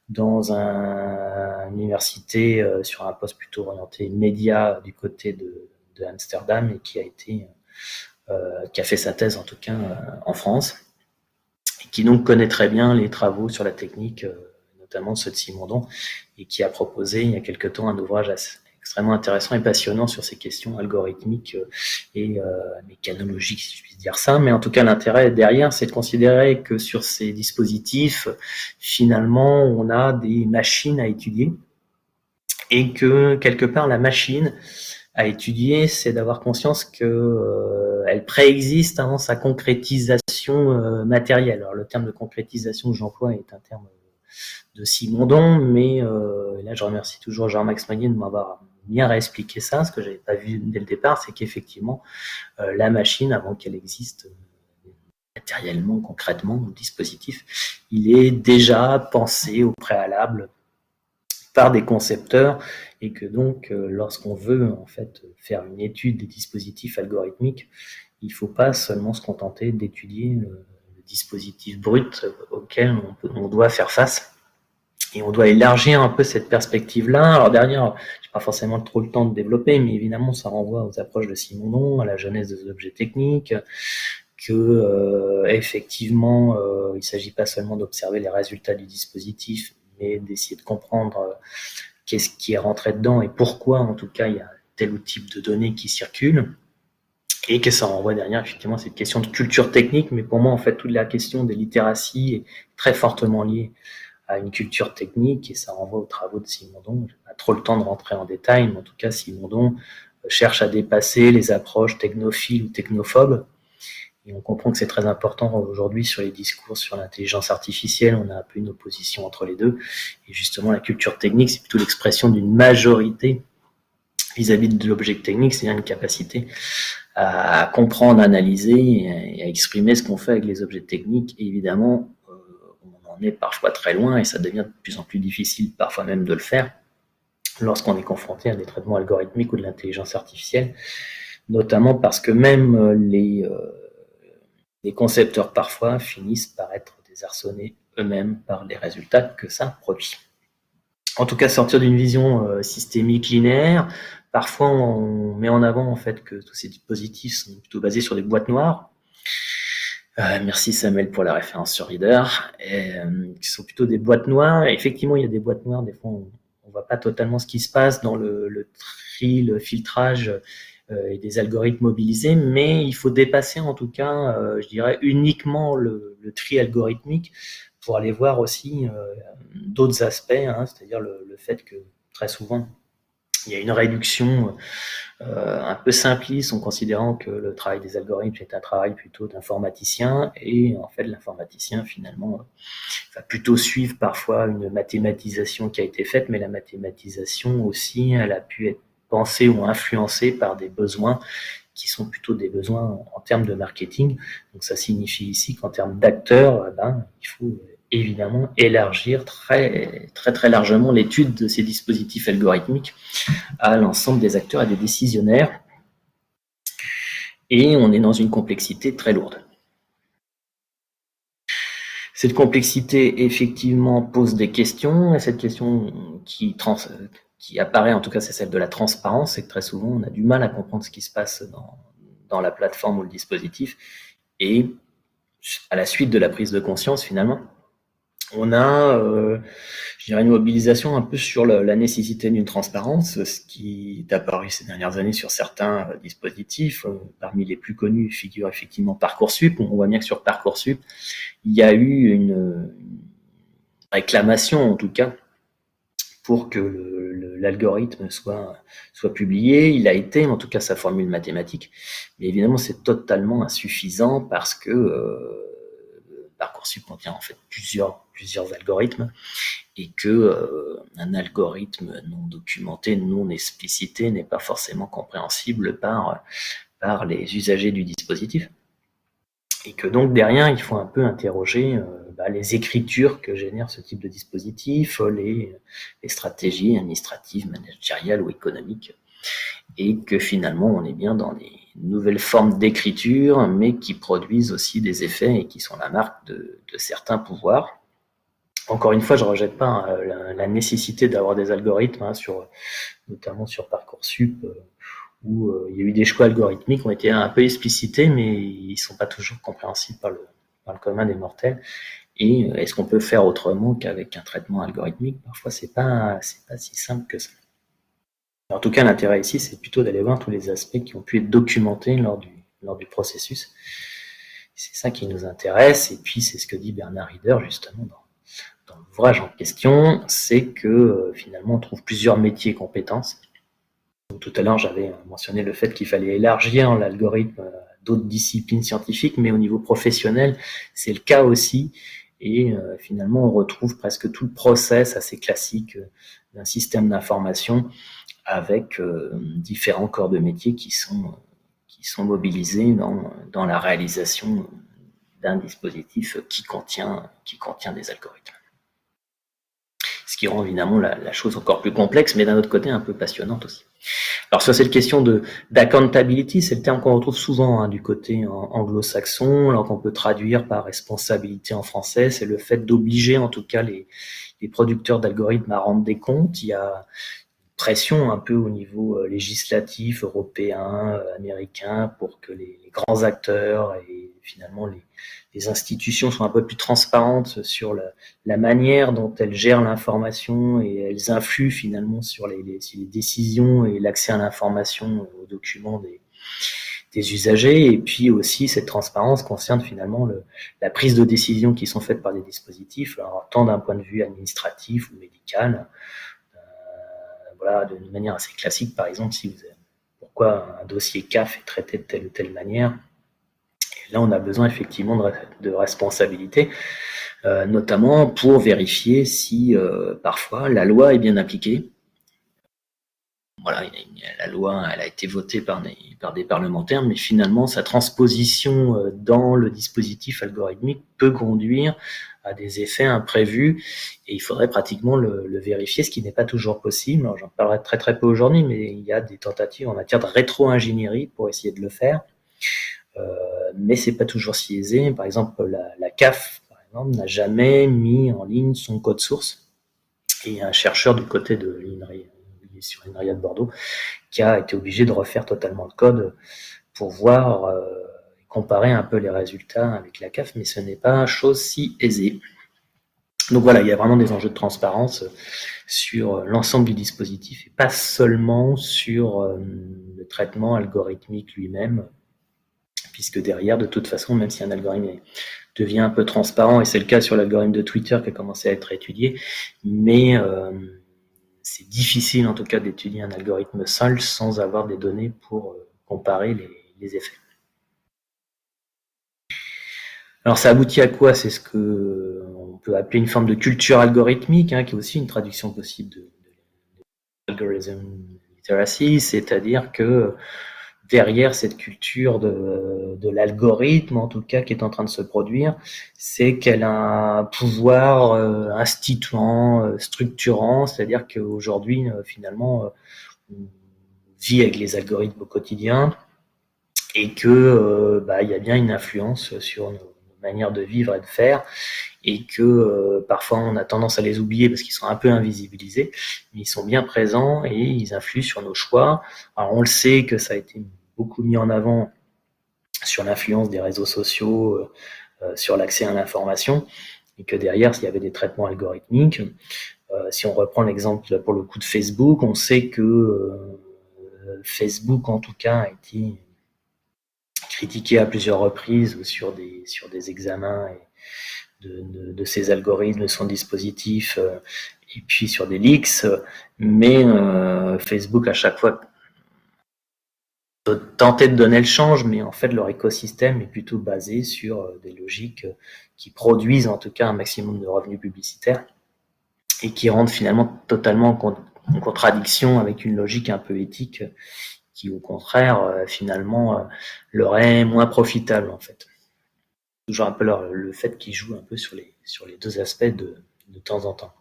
dans un, une université euh, sur un poste plutôt orienté média du côté de, Amsterdam et qui a été euh, qui a fait sa thèse en tout cas euh, en France. Et qui donc connaît très bien les travaux sur la technique notamment ceux de Simondon, et qui a proposé il y a quelque temps un ouvrage extrêmement intéressant et passionnant sur ces questions algorithmiques et mécanologiques, si je puis dire ça. Mais en tout cas, l'intérêt derrière, c'est de considérer que sur ces dispositifs, finalement, on a des machines à étudier et que quelque part, la machine à étudier, c'est d'avoir conscience que euh, elle préexiste avant sa concrétisation euh, matérielle. Alors le terme de concrétisation que j'emploie est un terme de Simondon, mais euh, là je remercie toujours Jean-Max Magnier de m'avoir bien réexpliqué ça. Ce que j'avais pas vu dès le départ, c'est qu'effectivement la machine, avant qu'elle existe matériellement, concrètement, le dispositif, il est déjà pensé au préalable par des concepteurs et que donc euh, lorsqu'on veut en fait faire une étude des dispositifs algorithmiques, il ne faut pas seulement se contenter d'étudier le, dispositif brut auquel on, doit faire face. Et on doit élargir un peu cette perspective-là. Alors derrière, j'ai forcément trop le temps de développer, mais évidemment, ça renvoie aux approches de Simondon, à la jeunesse des objets techniques, que euh, effectivement, euh, il s'agit pas seulement d'observer les résultats du dispositif, mais d'essayer de comprendre euh, qu'est-ce qui est rentré dedans et pourquoi, en tout cas, il y a tel ou type de données qui circulent. Et que ça renvoie derrière, effectivement, cette question de culture technique. Mais pour moi, en fait, toute la question des littératies est très fortement liée à une culture technique et ça renvoie aux travaux de Simondon. Je pas trop le temps de rentrer en détail, mais en tout cas, Simondon euh, cherche à dépasser les approches technophiles ou technophobes et on comprend que c'est très important aujourd'hui sur les discours sur l'intelligence artificielle. On a un peu une opposition entre les deux. Et justement, la culture technique, c'est plutôt l'expression d'une majorité vis-à-vis de l'objet technique, c'est-à-dire une capacité à comprendre, analyser et à exprimer ce qu'on fait avec les objets techniques. Et évidemment, on est parfois très loin et ça devient de plus en plus difficile, parfois même de le faire, lorsqu'on est confronté à des traitements algorithmiques ou de l'intelligence artificielle, notamment parce que même les euh, les concepteurs parfois finissent par être désarçonnés eux-mêmes par les résultats que ça produit. En tout cas, sortir d'une vision euh, systémique linéaire, parfois on met en avant en fait que tous ces dispositifs sont plutôt basés sur des boîtes noires. Euh, merci Samuel pour la référence sur Reader, euh, qui sont plutôt des boîtes noires. effectivement, il y a des boîtes noires. Des fois, on, ne voit pas totalement ce qui se passe dans le, tri, le filtrage euh, et des algorithmes mobilisés, mais il faut dépasser en tout cas, je dirais, uniquement le, tri algorithmique pour aller voir aussi d'autres aspects, hein, c'est-à-dire le, fait que très souvent, il y a une réduction euh, un peu simpliste en considérant que le travail des algorithmes est un travail plutôt d'informaticien et en fait l'informaticien finalement va plutôt suivre parfois une mathématisation qui a été faite, mais la mathématisation aussi, elle a pu être pensés ou influencés par des besoins qui sont plutôt des besoins en termes de marketing. Donc ça signifie ici qu'en termes d'acteurs, eh ben, il faut évidemment élargir très très très largement l'étude de ces dispositifs algorithmiques à l'ensemble des acteurs et des décisionnaires. Et on est dans une complexité très lourde. Cette complexité effectivement pose des questions et cette question qui, trans qui apparaît, en tout cas, c'est celle de la transparence, c'est que très souvent, on a du mal à comprendre ce qui se passe dans, dans la plateforme ou le dispositif. Et à la suite de la prise de conscience, finalement, on a, euh, une mobilisation un peu sur la, nécessité d'une transparence, ce qui est apparu ces dernières années sur certains euh, dispositifs. Euh, parmi les plus connus figure effectivement Parcoursup. On voit bien que sur Parcoursup, il y a eu une, une réclamation, en tout cas, pour que l'algorithme soit, soit publié. Il a été, en tout cas sa formule mathématique, mais évidemment c'est totalement insuffisant parce que euh, Parcoursup contient en fait plusieurs, plusieurs algorithmes et que euh, un algorithme non documenté, non explicité n'est pas forcément compréhensible par, par les usagers du dispositif. Et que donc derrière, il faut un peu interroger euh, bah, les écritures que génère ce type de dispositif, les, stratégies administratives, managériales ou économiques, et que finalement on est bien dans des nouvelles formes d'écriture, mais qui produisent aussi des effets et qui sont la marque de, certains pouvoirs. Encore une fois, je ne rejette pas hein, la, nécessité d'avoir des algorithmes, hein, sur, notamment sur Parcoursup, euh, où euh, il y a eu des choix algorithmiques qui ont été un peu explicités, mais ils ne sont pas toujours compréhensibles par le, par le commun des mortels. Et euh, est-ce qu'on peut faire autrement qu'avec un traitement algorithmique? Parfois, c'est pas c'est pas si simple que ça. En tout cas, l'intérêt ici, c'est plutôt d'aller voir tous les aspects qui ont pu être documentés lors du, lors du processus. C'est ça qui nous intéresse, et puis c'est ce que dit Bernard Rieder justement dans, dans l'ouvrage en question, c'est que euh, finalement on trouve plusieurs métiers et compétences. tout à l'heure, j'avais mentionné le fait qu'il fallait élargir l'algorithme à d'autres disciplines scientifiques, mais au niveau professionnel, c'est le cas aussi. Et euh, finalement, on retrouve presque tout le process assez classique euh, d'un système d'information avec différents corps de métiers qui sont mobilisés dans, la réalisation d'un dispositif qui contient, des algorithmes. Ce qui rend évidemment la, chose encore plus complexe, mais d'un autre côté un peu passionnante aussi. Alors sur cette question d'accountability, c'est le terme qu'on retrouve souvent hein, du côté anglo-saxon, alors qu'on peut traduire par responsabilité en français, c'est le fait d'obliger en tout cas les, les producteurs d'algorithmes à rendre des comptes. Il y a, pression un peu au niveau euh, législatif, européen, euh, américain, pour que les, grands acteurs et finalement les, les, institutions soient un peu plus transparentes sur la, la manière dont elles gèrent l'information et elles influent finalement sur les, les, les décisions et l'accès à l'information aux documents des, des usagers. Et puis aussi, cette transparence concerne finalement le, la prise de décision qui sont faites par des dispositifs, alors, tant d'un point de vue administratif ou médical, voilà, de manière assez classique, par exemple, si vous pourquoi un dossier CAF est traité de telle ou telle manière. Là, on a besoin effectivement de, de responsabilité, euh, notamment pour vérifier si euh, parfois la loi est bien appliquée. Voilà, la loi, a été votée par des, par des parlementaires, mais finalement, sa transposition euh, dans le dispositif algorithmique peut conduire à des effets imprévus et il faudrait pratiquement le, vérifier, ce qui n'est pas toujours possible. J'en parlerai très très peu aujourd'hui, mais il y a des tentatives en matière de rétro-ingénierie pour essayer de le faire, euh, mais c'est pas toujours si aisé. Par exemple, la, CAF, n'a jamais mis en ligne son code source et un chercheur du côté de l'INRI, sur l'INRIA de Bordeaux, qui a été obligé de refaire totalement le code pour voir euh, comparer un peu les résultats avec la CAF, mais ce n'est pas chose si aisée. Donc voilà, il y a vraiment des enjeux de transparence sur l'ensemble du dispositif et pas seulement sur euh, le traitement algorithmique lui-même, puisque derrière, de toute façon, même si un algorithme devient un peu transparent, et c'est le cas sur l'algorithme de Twitter qui a commencé à être étudié, mais euh, c'est difficile en tout cas d'étudier un algorithme seul sans avoir des données pour euh, comparer les effets. Alors ça aboutit à quoi? C'est ce que on peut appeler une forme de culture algorithmique, hein, qui est aussi une traduction possible de, de literacy, c'est-à-dire que derrière cette culture de, de l'algorithme, en tout cas, qui est en train de se produire, c'est qu'elle a un pouvoir euh, instituant, euh, structurant, c'est-à-dire qu'aujourd'hui, euh, finalement, euh, on vit avec les algorithmes au quotidien et que bah, il y a bien une influence sur nos manière de vivre et de faire, et que euh, parfois on a tendance à les oublier parce qu'ils sont un peu invisibilisés, mais ils sont bien présents et ils influent sur nos choix. Alors on le sait que ça a été beaucoup mis en avant sur l'influence des réseaux sociaux, euh, euh, sur l'accès à l'information, et que derrière, s'il y avait des traitements algorithmiques, si on reprend l'exemple pour le coup de Facebook, on sait que Facebook en tout cas a été critiqué à plusieurs reprises sur des, sur des examens de, de, ces algorithmes, de son dispositif, euh, et puis sur des leaks. Mais euh, Facebook, à chaque fois, tentait de donner le change, mais en fait, leur écosystème est plutôt basé sur euh, des logiques qui produisent en tout cas un maximum de revenus publicitaires et qui rendent finalement totalement en contradiction avec une logique un peu éthique qui au contraire euh, finalement euh, leur est moins profitable en fait. Toujours un peu le fait qu'ils jouent un peu sur les, sur les deux aspects de, de temps en temps.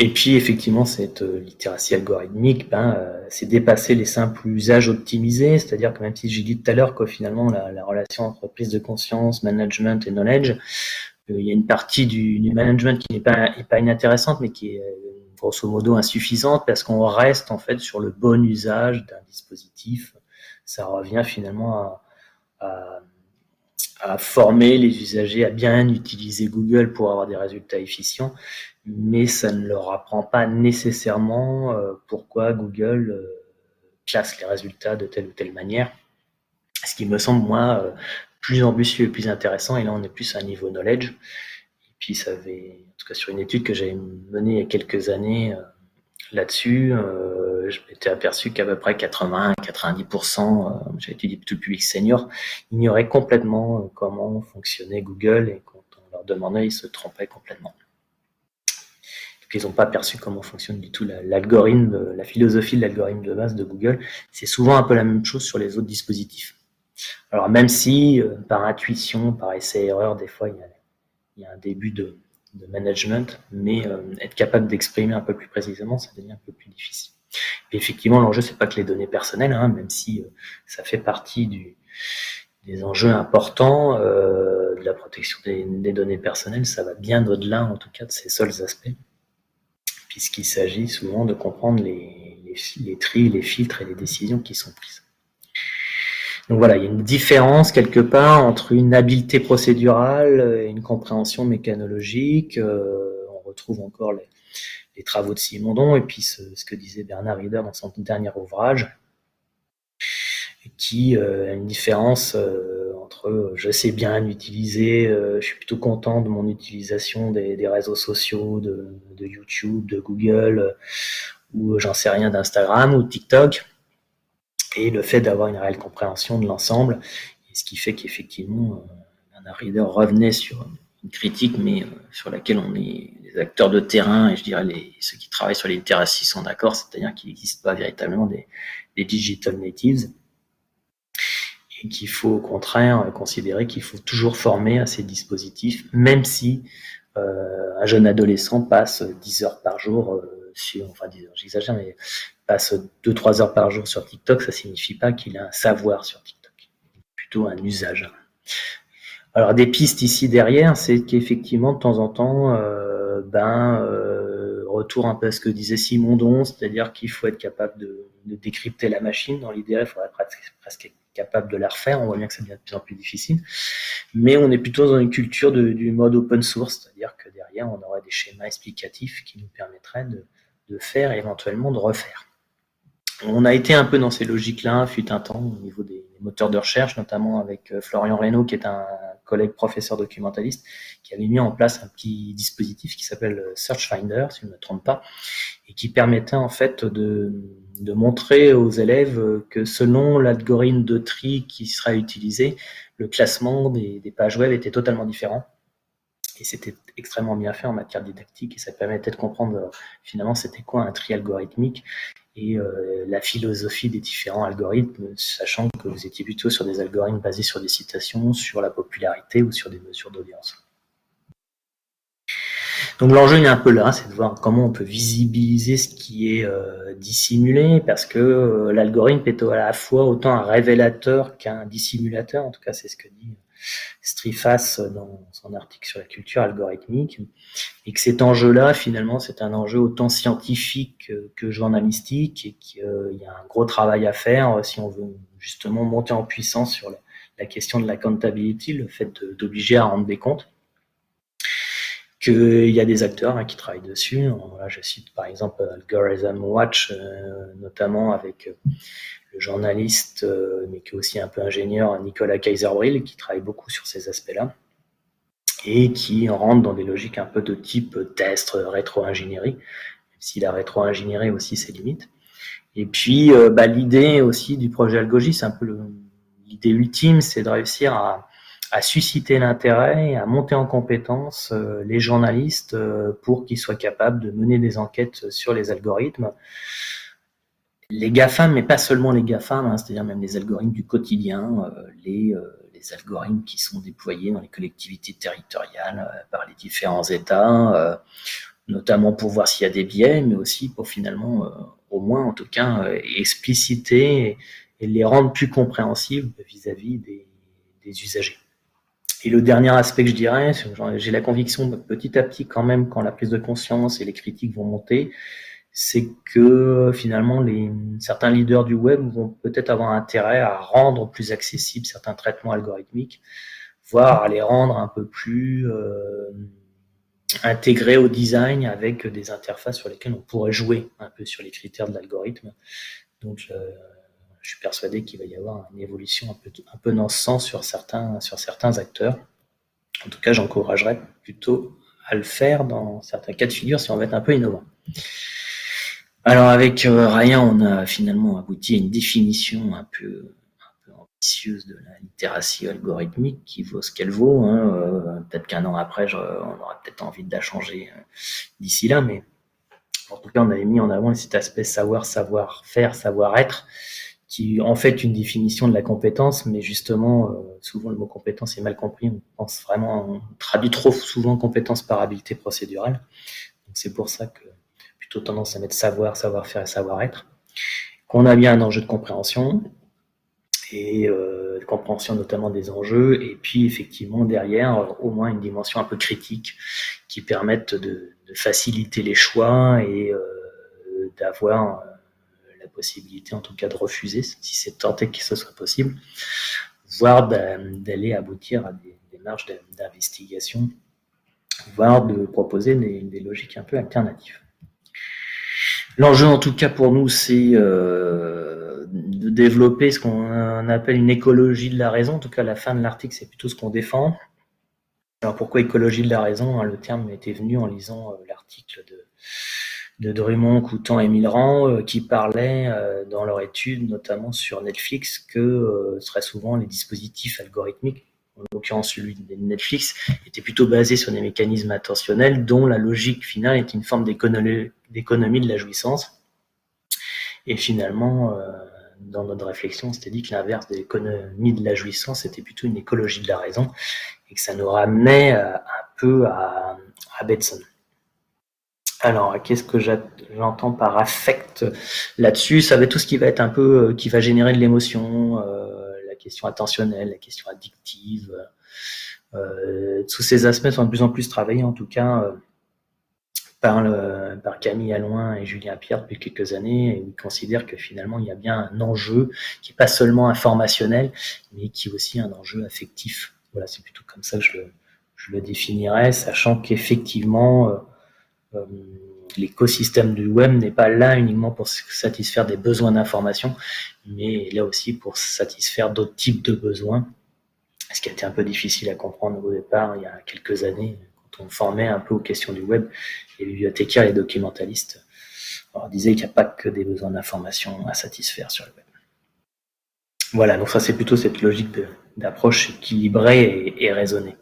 Et puis effectivement, cette euh, littératie algorithmique, ben, c'est dépasser les simples usages optimisés, c'est-à-dire que même si j'ai dit tout à l'heure que finalement la, la, relation entre prise de conscience, management et knowledge, il y a une partie du, du management qui n'est pas, pas inintéressante, mais qui est grosso modo insuffisante parce qu'on reste en fait sur le bon usage d'un dispositif. Ça revient finalement à, à former les usagers à bien utiliser Google pour avoir des résultats efficients, mais ça ne leur apprend pas nécessairement euh, pourquoi Google euh, classe les résultats de telle ou telle manière. Ce qui me semble, moi, euh, plus ambitieux et plus intéressant, et là on est plus à un niveau knowledge. Et puis ça avait, en tout cas sur une étude que j'avais menée il y a quelques années là-dessus, je m'étais aperçu qu'à peu près 80-90%, j'ai étudié tout le public senior, ignoraient complètement comment fonctionnait Google et quand on leur demandait, ils se trompaient complètement qu'ils n'ont pas perçu comment fonctionne du tout l'algorithme, la philosophie de l'algorithme de base de Google. C'est souvent un peu la même chose sur les autres dispositifs. Alors même si euh, par intuition, par essai-erreur, des fois il y, a, un début de, management, mais euh, être capable d'exprimer un peu plus précisément, ça devient un peu plus difficile. Effectivement, l'enjeu c'est pas que les données personnelles, hein, même si euh, ça fait partie des enjeux importants de la protection des, données personnelles, ça va bien au-delà en tout cas de ces seuls aspects puisqu'il s'agit souvent de comprendre les, les, tri, les filtres et les décisions qui sont prises. Donc voilà, il y a une différence quelque part entre une habileté procédurale et une compréhension mécanologique. Euh, on retrouve encore les, travaux de Simondon et puis ce, que disait Bernard Rieder dans son dernier ouvrage, qui euh, a une différence euh, entre euh, je sais bien l'utiliser, je suis plutôt content de mon utilisation des, réseaux sociaux, de, YouTube, de Google, ou j'en sais rien d'Instagram ou TikTok, et le fait d'avoir une réelle compréhension de l'ensemble, ce qui fait qu'effectivement, un Reader revenait sur une critique, mais sur laquelle on est les acteurs de terrain, et je dirais ceux qui travaillent sur les littératies sont d'accord, c'est-à-dire qu'il n'existe pas véritablement des, digital natives, et qu'il faut au contraire considérer qu'il faut toujours former à ces dispositifs, même si euh, un jeune adolescent passe 10 heures par jour euh, sur, enfin 10 heures, j'exagère, mais passe 2-3 heures par jour sur TikTok, ça signifie pas qu'il a un savoir sur TikTok, plutôt un usage. Alors des pistes ici derrière, c'est qu'effectivement de temps en temps, euh, ben euh, retour un peu à ce que disait Simondon, c'est-à-dire qu'il faut être capable de, de, décrypter la machine. Dans l'idéal, il faudrait presque, presque capable de la refaire. On voit bien que ça devient de plus en plus difficile. Mais on est plutôt dans une culture du mode open source, c'est-à-dire que derrière, on aurait des schémas explicatifs qui nous permettraient de, faire et éventuellement de refaire. On a été un peu dans ces logiques-là, fut un temps, au niveau des moteurs de recherche, notamment avec euh, Florian Reynaud, qui est un collègue professeur documentaliste, qui avait mis en place un petit dispositif qui s'appelle Search Finder, si je ne me trompe pas, et qui permettait en fait de, de montrer aux élèves que selon l'algorithme de tri qui sera utilisé, le classement des, pages web était totalement différent. Et c'était extrêmement bien fait en matière didactique et ça permettait de comprendre euh, finalement c'était quoi un tri algorithmique et euh, la philosophie des différents algorithmes, sachant que vous étiez plutôt sur des algorithmes basés sur des citations, sur la popularité ou sur des mesures d'audience. Donc l'enjeu est un peu là, c'est de voir comment on peut visibiliser ce qui est euh, dissimulé, parce que euh, l'algorithme est à la fois autant un révélateur qu'un dissimulateur, en tout cas c'est ce que dit Strifas dans son article sur la culture algorithmique, et que cet enjeu-là, finalement, c'est un enjeu autant scientifique que journalistique, et qu'il y a un gros travail à faire si on veut justement monter en puissance sur la, la question de l'accountability, le fait d'obliger à rendre des comptes qu'il y a des acteurs hein, qui travaillent dessus. Là, je cite par exemple Algorithm Watch, euh, notamment avec euh, le journaliste, euh, mais qui est aussi un peu ingénieur, Nicolas Kaiserbrill, qui travaille beaucoup sur ces aspects-là et qui rentre dans des logiques un peu de type test, rétro-ingénierie, même si la rétro-ingénierie aussi ses limites. Et puis, bah, l'idée aussi du projet Algogi, c'est un peu l'idée ultime, c'est de réussir à, à susciter l'intérêt à monter en compétence euh, les journalistes euh, pour qu'ils soient capables de mener des enquêtes sur les algorithmes. Les GAFAM, mais pas seulement les GAFAM, hein, c'est-à-dire même les algorithmes du quotidien, euh, les, les, algorithmes qui sont déployés dans les collectivités territoriales par les différents États, notamment pour voir s'il y a des biais, mais aussi pour finalement, au moins en tout cas, expliciter et, les rendre plus compréhensibles vis-à-vis des, des usagers. Et le dernier aspect que je dirais, j'ai la conviction petit à petit quand même, quand la prise de conscience et les critiques vont monter, c'est que finalement certains leaders du web vont peut-être avoir intérêt à rendre plus accessibles certains traitements algorithmiques, voire à les rendre un peu plus euh, intégrés au design avec des interfaces sur lesquelles on pourrait jouer un peu sur les critères de l'algorithme. Donc, je suis persuadé qu'il va y avoir une évolution un peu, un peu dans ce sens sur certains, sur certains acteurs. En tout cas, j'encouragerais plutôt à le faire dans certains cas de figure si on veut être un peu innovant. Alors avec euh, Ryan, on a finalement abouti à une définition un peu, ambitieuse de la littératie algorithmique qui vaut ce qu'elle vaut. Hein. Euh, peut-être qu'un an après, on aura peut-être envie de la changer euh, d'ici là, mais en tout cas, on avait mis en avant cet aspect savoir, savoir faire, savoir être qui en fait une définition de la compétence, mais justement, souvent le mot compétence est mal compris. On pense vraiment, on traduit trop souvent compétence par habileté procédurale. Donc c'est pour ça que plutôt tendance à mettre savoir, savoir-faire et savoir-être. Qu'on a bien un enjeu de compréhension et euh, de compréhension notamment des enjeux, et puis effectivement derrière au moins une dimension un peu critique qui permette de, faciliter les choix et euh, d'avoir possibilité en tout cas de refuser, si c'est tenté que ce soit possible, voire d'aller aboutir à des démarches d'investigation, voire de proposer des, logiques un peu alternatives. L'enjeu en tout cas pour nous, c'est euh, de développer ce qu'on appelle une écologie de la raison. En tout cas, la fin de l'article, c'est plutôt ce qu'on défend. Alors pourquoi écologie de la raison Le terme était venu en lisant euh, l'article de Drummond, Coutan et Milran euh, qui parlaient dans leur étude, notamment sur Netflix, que très souvent les dispositifs algorithmiques, en l'occurrence celui de Netflix, étaient plutôt basés sur des mécanismes attentionnels dont la logique finale est une forme d'économie de la jouissance. Et finalement, dans notre réflexion, on s'était dit que l'inverse de l'économie de la jouissance était plutôt une écologie de la raison et que ça nous ramenait un peu à, Betson. Alors, qu'est-ce que j'entends par affect là-dessus? Ça va être tout ce qui va être un peu, euh, qui va générer de l'émotion, euh, question attentionnelle, la question addictive. Euh, tous ces aspects sont de plus en plus travaillés, en tout cas, euh, par, le, par Camille Alloin et Julien Pierre depuis quelques années. Et ils considèrent que finalement, il y a bien un enjeu qui n'est pas seulement informationnel, mais qui est aussi un enjeu affectif. Voilà, c'est plutôt comme ça que je, le définirais, sachant qu'effectivement, euh, l'écosystème du web n'est pas là uniquement pour satisfaire des besoins d'information, mais là aussi pour satisfaire d'autres types de besoins. Ce qui a été un peu difficile à comprendre au départ, il y a quelques années, quand on formait un peu aux questions du web, les bibliothécaires et les documentalistes on disait qu'il n'y a pas que des besoins d'information à satisfaire sur le web. Voilà, donc ça c'est plutôt cette logique d'approche équilibrée et raisonnée.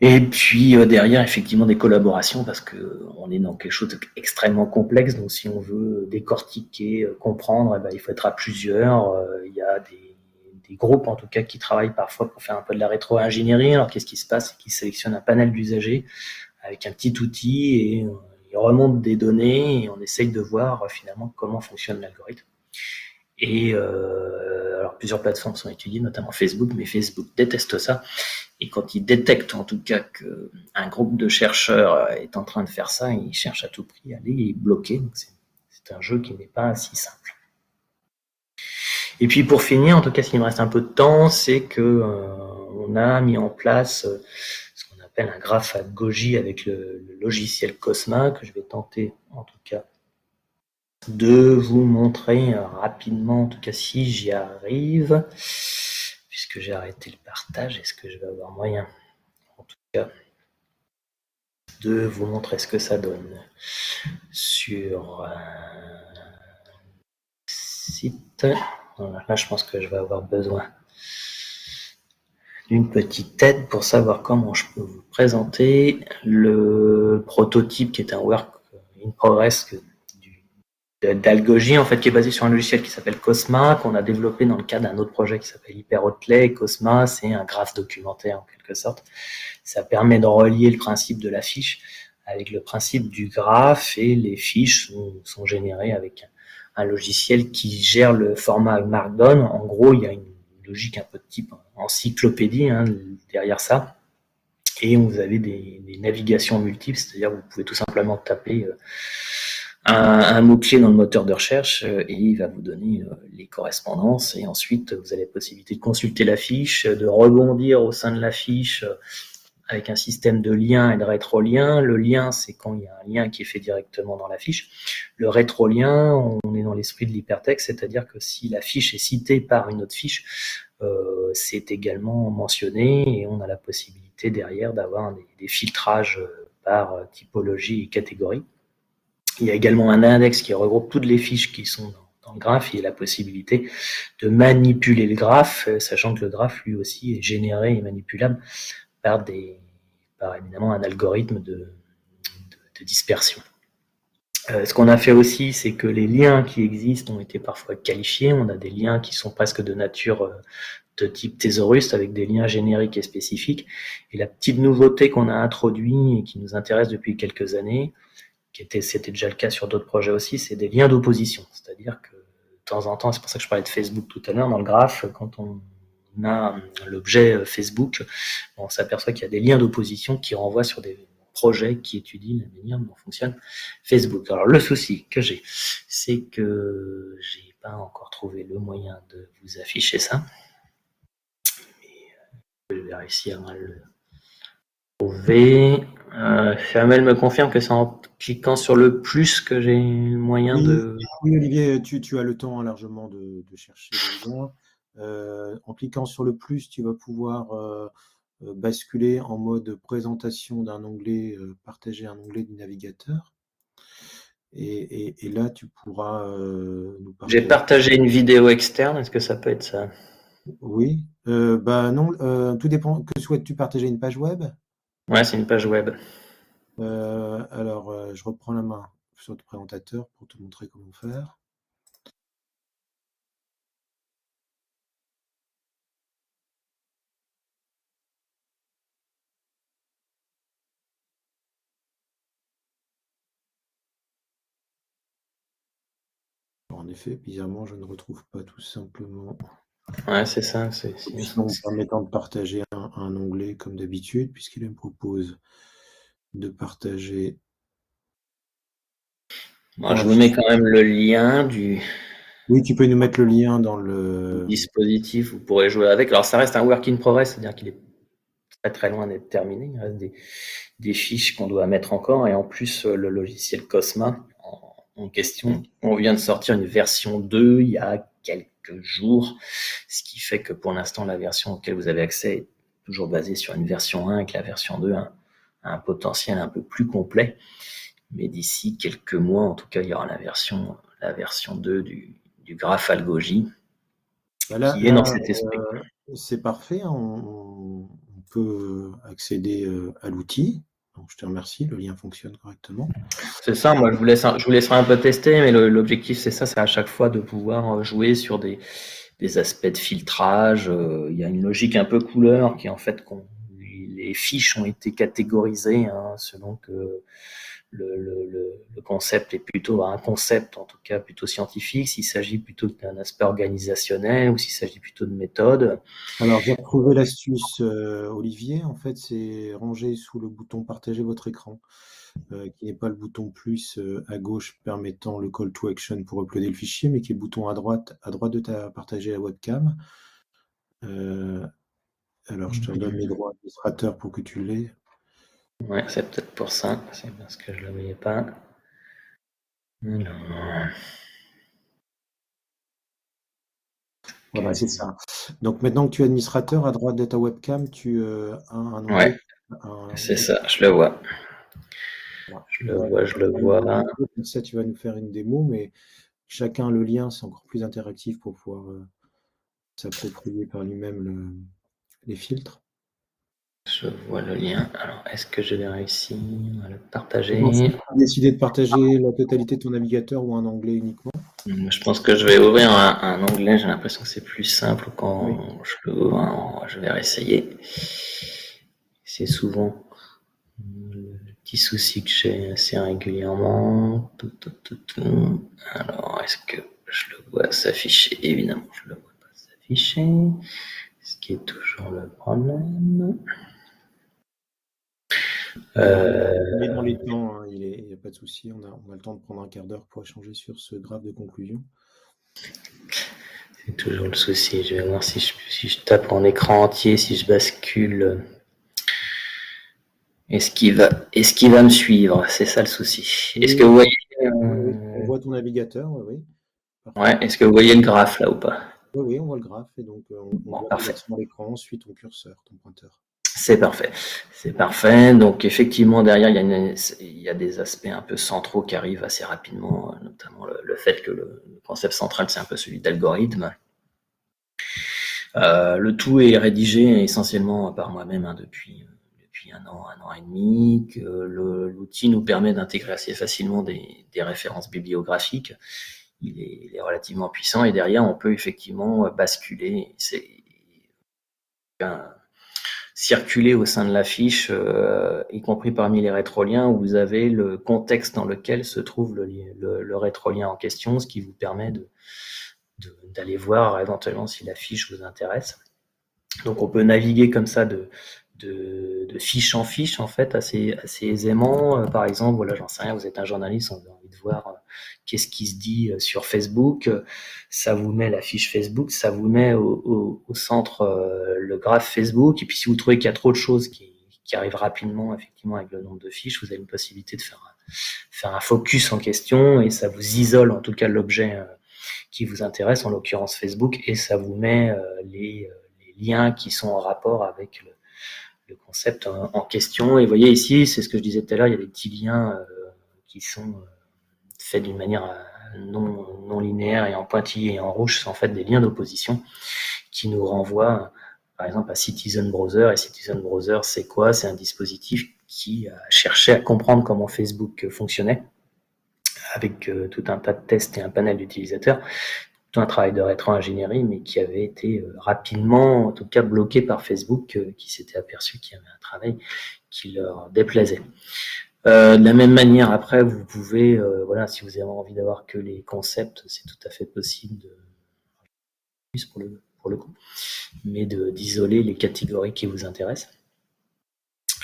Et puis euh, derrière, effectivement, des collaborations parce que on est dans quelque chose d'extrêmement complexe. Donc, si on veut décortiquer, euh, comprendre, eh ben, il faut être à plusieurs. Euh, il y a des, des, groupes, en tout cas, qui travaillent parfois pour faire un peu de la rétro-ingénierie. Alors, qu'est-ce qui se passe? C'est qu'ils sélectionnent un panel d'usagers avec un petit outil et ils remontent des données et on essaye de voir finalement comment fonctionne l'algorithme. Et euh, alors plusieurs plateformes sont étudiées, notamment Facebook, mais Facebook déteste ça. Et quand il détecte en tout cas qu'un groupe de chercheurs est en train de faire ça, il cherche à tout prix à les bloquer. C'est un jeu qui n'est pas si simple. Et puis pour finir, en tout cas s'il me reste un peu de temps, c'est que euh, on a mis en place euh, ce qu'on appelle un graphe à Goji avec le logiciel Cosma, que je vais tenter en tout cas de vous montrer euh, rapidement, en tout cas si j'y arrive, puisque j'ai arrêté le partage, est-ce que je vais avoir moyen, en tout cas, de vous montrer ce que ça donne sur un site. là, je pense que je vais avoir besoin d'une petite aide pour savoir comment je peux vous présenter le prototype qui est un work in progress d'algogie en fait qui est basé sur un logiciel qui s'appelle Cosma qu'on a développé dans le cadre d'un autre projet qui s'appelle HyperHotley. Cosma, c'est un graphe documentaire en quelque sorte. Ça permet de relier le principe de la fiche avec le principe du graphe et les fiches sont, générées avec un, logiciel qui gère le format Markdown. En gros, il y a une logique un peu de type encyclopédie hein, derrière ça. Et vous avez des, des navigations multiples, c'est-à-dire vous pouvez tout simplement taper euh, un, mot-clé dans le moteur de recherche euh, et il va vous donner euh, les correspondances. Et ensuite, vous avez la possibilité de consulter la fiche, de rebondir au sein de la fiche euh, avec un système de lien et de rétro-lien. Le lien, c'est quand il y a un lien qui est fait directement dans la fiche. Le rétro-lien, on est dans l'esprit de l'hypertexte, c'est-à-dire que si la fiche est citée par une autre fiche, c'est également mentionné et on a la possibilité derrière d'avoir des, des, filtrages par typologie et catégorie. Il y a également un index qui regroupe toutes les fiches qui sont dans, le graphe. Il y a la possibilité de manipuler le graphe, euh, sachant que le graphe lui aussi est généré et manipulable par des, par évidemment un algorithme de, dispersion. Euh, ce qu'on a fait aussi, c'est que les liens qui existent ont été parfois qualifiés. On a des liens qui sont presque de nature euh, de type thésaurus avec des liens génériques et spécifiques. Et la petite nouveauté qu'on a introduit et qui nous intéresse depuis quelques années, c'était déjà le cas sur d'autres projets aussi, c'est des liens d'opposition. C'est-à-dire que de temps en temps, c'est pour ça que je parlais de Facebook tout à l'heure, dans le graphe, quand on a l'objet euh, Facebook, on s'aperçoit qu'il y a des liens d'opposition qui renvoient sur des projets qui étudient la manière dont fonctionne Facebook. Alors le souci que j'ai, c'est que j'ai pas encore trouvé le moyen de vous afficher ça. Mais euh, je vais réussir à le trouver. Euh, me confirme que c'est en cliquant sur le plus que j'ai moyen de. Oui, Olivier, tu, as le temps largement de, chercher les. Euh, en cliquant sur le plus, tu vas pouvoir euh, euh, basculer en mode présentation d'un onglet, partager un onglet du navigateur. Et, là, tu pourras nous partager. J'ai partagé une vidéo externe, est-ce que ça peut être ça? Oui. bah non, tout dépend. Que souhaites-tu partager une page web? Ouais, c'est une page web. Euh, alors, euh, je reprends la main sur le présentateur pour te montrer comment faire. En effet, bizarrement, je ne retrouve pas tout simplement. Ouais, c'est ça. C'est, permettant de partager un, un onglet comme d'habitude, puisqu'il me propose de partager moi, je vous mets quand même le lien du. Oui, tu peux nous mettre le lien dans le dispositif. Vous pourrez jouer avec. Alors, ça reste un work in progress, c'est-à-dire qu'il est très très loin d'être terminé. Il reste des, fiches qu'on doit mettre encore. Et en plus, le logiciel Cosma en, question, on vient de sortir une version 2 il y a quelques jours, ce qui fait que pour l'instant, la version auquel vous avez accès est toujours basée sur une version 1 avec la version 2 a un potentiel un peu plus complet. Mais d'ici quelques mois, en tout cas, il y aura la version, la version 2 du, du graphe voilà, qui est dans cet esprit. Euh, c'est parfait, hein, on, peut accéder euh, à l'outil. Je te remercie, le lien fonctionne correctement. C'est ça, moi je vous, laisse, je vous laisserai un peu tester, mais l'objectif c'est ça, c'est à chaque fois de pouvoir euh, jouer sur des, aspects de filtrage. Il y a une logique un peu couleur qui est en fait qu'on les fiches ont été catégorisées hein, selon que le, concept est plutôt un concept, en tout cas plutôt scientifique, s'il s'agit plutôt d'un aspect organisationnel ou s'il s'agit plutôt de méthode. Alors, j'ai retrouvé l'astuce, euh, Olivier. En fait, c'est ranger sous le bouton Partager votre écran, euh, qui n'est pas le bouton plus euh, à gauche permettant le call to action pour uploader le fichier, mais qui est le bouton à droite, à droite de ta partager la webcam. alors, je te donne les droits administrateurs pour que tu l'aies. Ouais, c'est peut-être pour ça. C'est parce que je ne le voyais pas. Voilà, c'est ça. Donc maintenant que tu es administrateur, à droite de ta webcam, tu euh, as un Ouais, c'est ça, je le vois. Je le vois, je le vois. ça, tu vas nous faire une démo, mais chacun le lien, c'est encore plus interactif pour pouvoir euh, s'approprier par lui-même les filtres. Je vois le lien. Alors, est-ce que je vais réussir à le partager décidé de partager la totalité de ton navigateur ou un onglet uniquement hmm, Je pense que je vais ouvrir un, onglet. J'ai l'impression que c'est plus simple quand je l'ouvre. Je vais réessayer. C'est souvent le petit souci que j'ai assez régulièrement. Alors, est-ce que je le vois s'afficher? Évidemment, je le vois pas s'afficher. Ce qui est toujours le problème. On est dans les temps, hein, il n'y a pas de souci, on a, le temps de prendre un quart d'heure pour échanger sur ce graphe de conclusion. C'est toujours le souci. Je vais voir si je, si je tape en écran entier, si je bascule. Est-ce qu'il va, est-ce va me suivre? C'est ça le souci. Est-ce que vous voyez On voit ton navigateur, oui. Ouais. Est-ce que vous voyez le graphe là ou pas? Oui, oui, on voit le graphe et donc euh, on, on voit sur l'écran, ensuite ton curseur, ton pointeur. C'est parfait. C'est parfait. Donc effectivement, derrière, il y, a des aspects un peu centraux qui arrivent assez rapidement, euh, notamment le, fait que le, concept central, c'est un peu celui d'algorithme. Euh, le tout est rédigé essentiellement par moi-même hein, depuis, depuis un an, un an et demi, l'outil nous permet d'intégrer assez facilement des, références bibliographiques. Il est, relativement puissant et derrière, on peut effectivement basculer. Circuler au sein de la fiche, euh, y compris parmi les rétroliens, où vous avez le contexte dans lequel se trouve le, le, rétrolien en question, ce qui vous permet de, d'aller voir éventuellement si la fiche vous intéresse. Donc on peut naviguer comme ça de, de, de fiche en fiche en fait assez, assez aisément. Euh, par exemple, voilà, j'en sais rien, vous êtes un journaliste, on a envie de voir euh, qu'est-ce qui se dit euh, sur Facebook. Ça vous met la fiche Facebook, ça vous met au, centre le graphe Facebook. Et puis si vous trouvez qu'il y a trop de choses qui, arrivent rapidement, effectivement, avec le nombre de fiches, vous avez une possibilité de faire un, faire un focus en question et ça vous isole en tout cas l'objet qui vous intéresse, en l'occurrence Facebook, et ça vous met les, liens qui sont en rapport avec le, concept en, question. Et vous voyez ici, c'est ce que je disais tout à l'heure, il y a des petits liens euh, qui sont euh, faits d'une manière euh, non, non, linéaire et en pointillé et en rouge, c'est en fait des liens d'opposition qui nous renvoient par exemple à Citizen Browser. Et Citizen Browser, c'est quoi? C'est un dispositif qui a cherché à comprendre comment Facebook fonctionnait avec tout un tas de tests et un panel d'utilisateurs un travail de rétro-ingénierie, mais qui avait été euh, rapidement, en tout cas, bloqué par Facebook, euh, qui s'était aperçu qu'il y avait un travail qui leur déplaisait. Euh, de la même manière, après, vous pouvez, voilà, si vous avez envie d'avoir que les concepts, c'est tout à fait possible de, pour le, coup, mais d'isoler les catégories qui vous intéressent.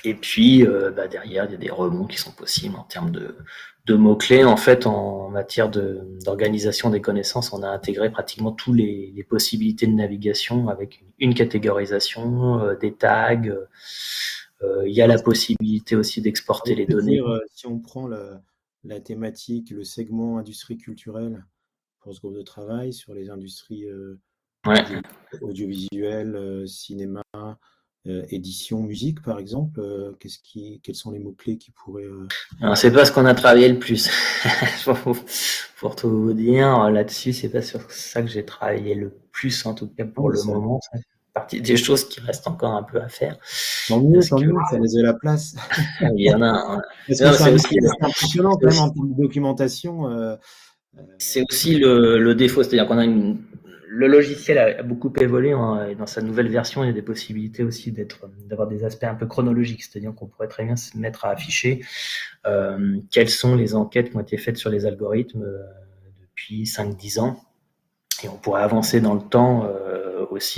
Et puis bah, derrière, il y a des rebonds qui sont possibles en termes de, de mots-clés. En fait, en matière d'organisation des connaissances, on a intégré pratiquement tous les, possibilités de navigation avec une, catégorisation, euh, des tags. Euh, il y a la possibilité aussi d'exporter les données. Euh, si on prend la, thématique, le segment industrie culturelle pour ce groupe de travail sur les industries audiovisuelles, cinéma, euh, édition musique, par exemple euh, qu'est-ce qui, Quels sont les mots-clés qui pourraient. Euh... C'est pas ce qu'on a travaillé le plus. pour tout vous dire, là-dessus, c'est pas sur ça que j'ai travaillé le plus, en tout cas pour le moment. Partie des choses qui restent encore un peu à faire. Tant mieux, tant mieux, ça laisse de la place. Il y en a. Hein. C'est aussi impressionnant quand même en termes de documentation. Euh, c'est aussi le, le défaut, c'est-à-dire qu'on a une le logiciel a, beaucoup évolué et dans sa nouvelle version, il y a des possibilités aussi d'être, d'avoir des aspects un peu chronologiques, c'est-à-dire qu'on pourrait très bien se mettre à afficher euh, quelles sont les enquêtes qui ont été faites sur les algorithmes euh, depuis 5-10 ans, et on pourrait avancer dans le temps euh,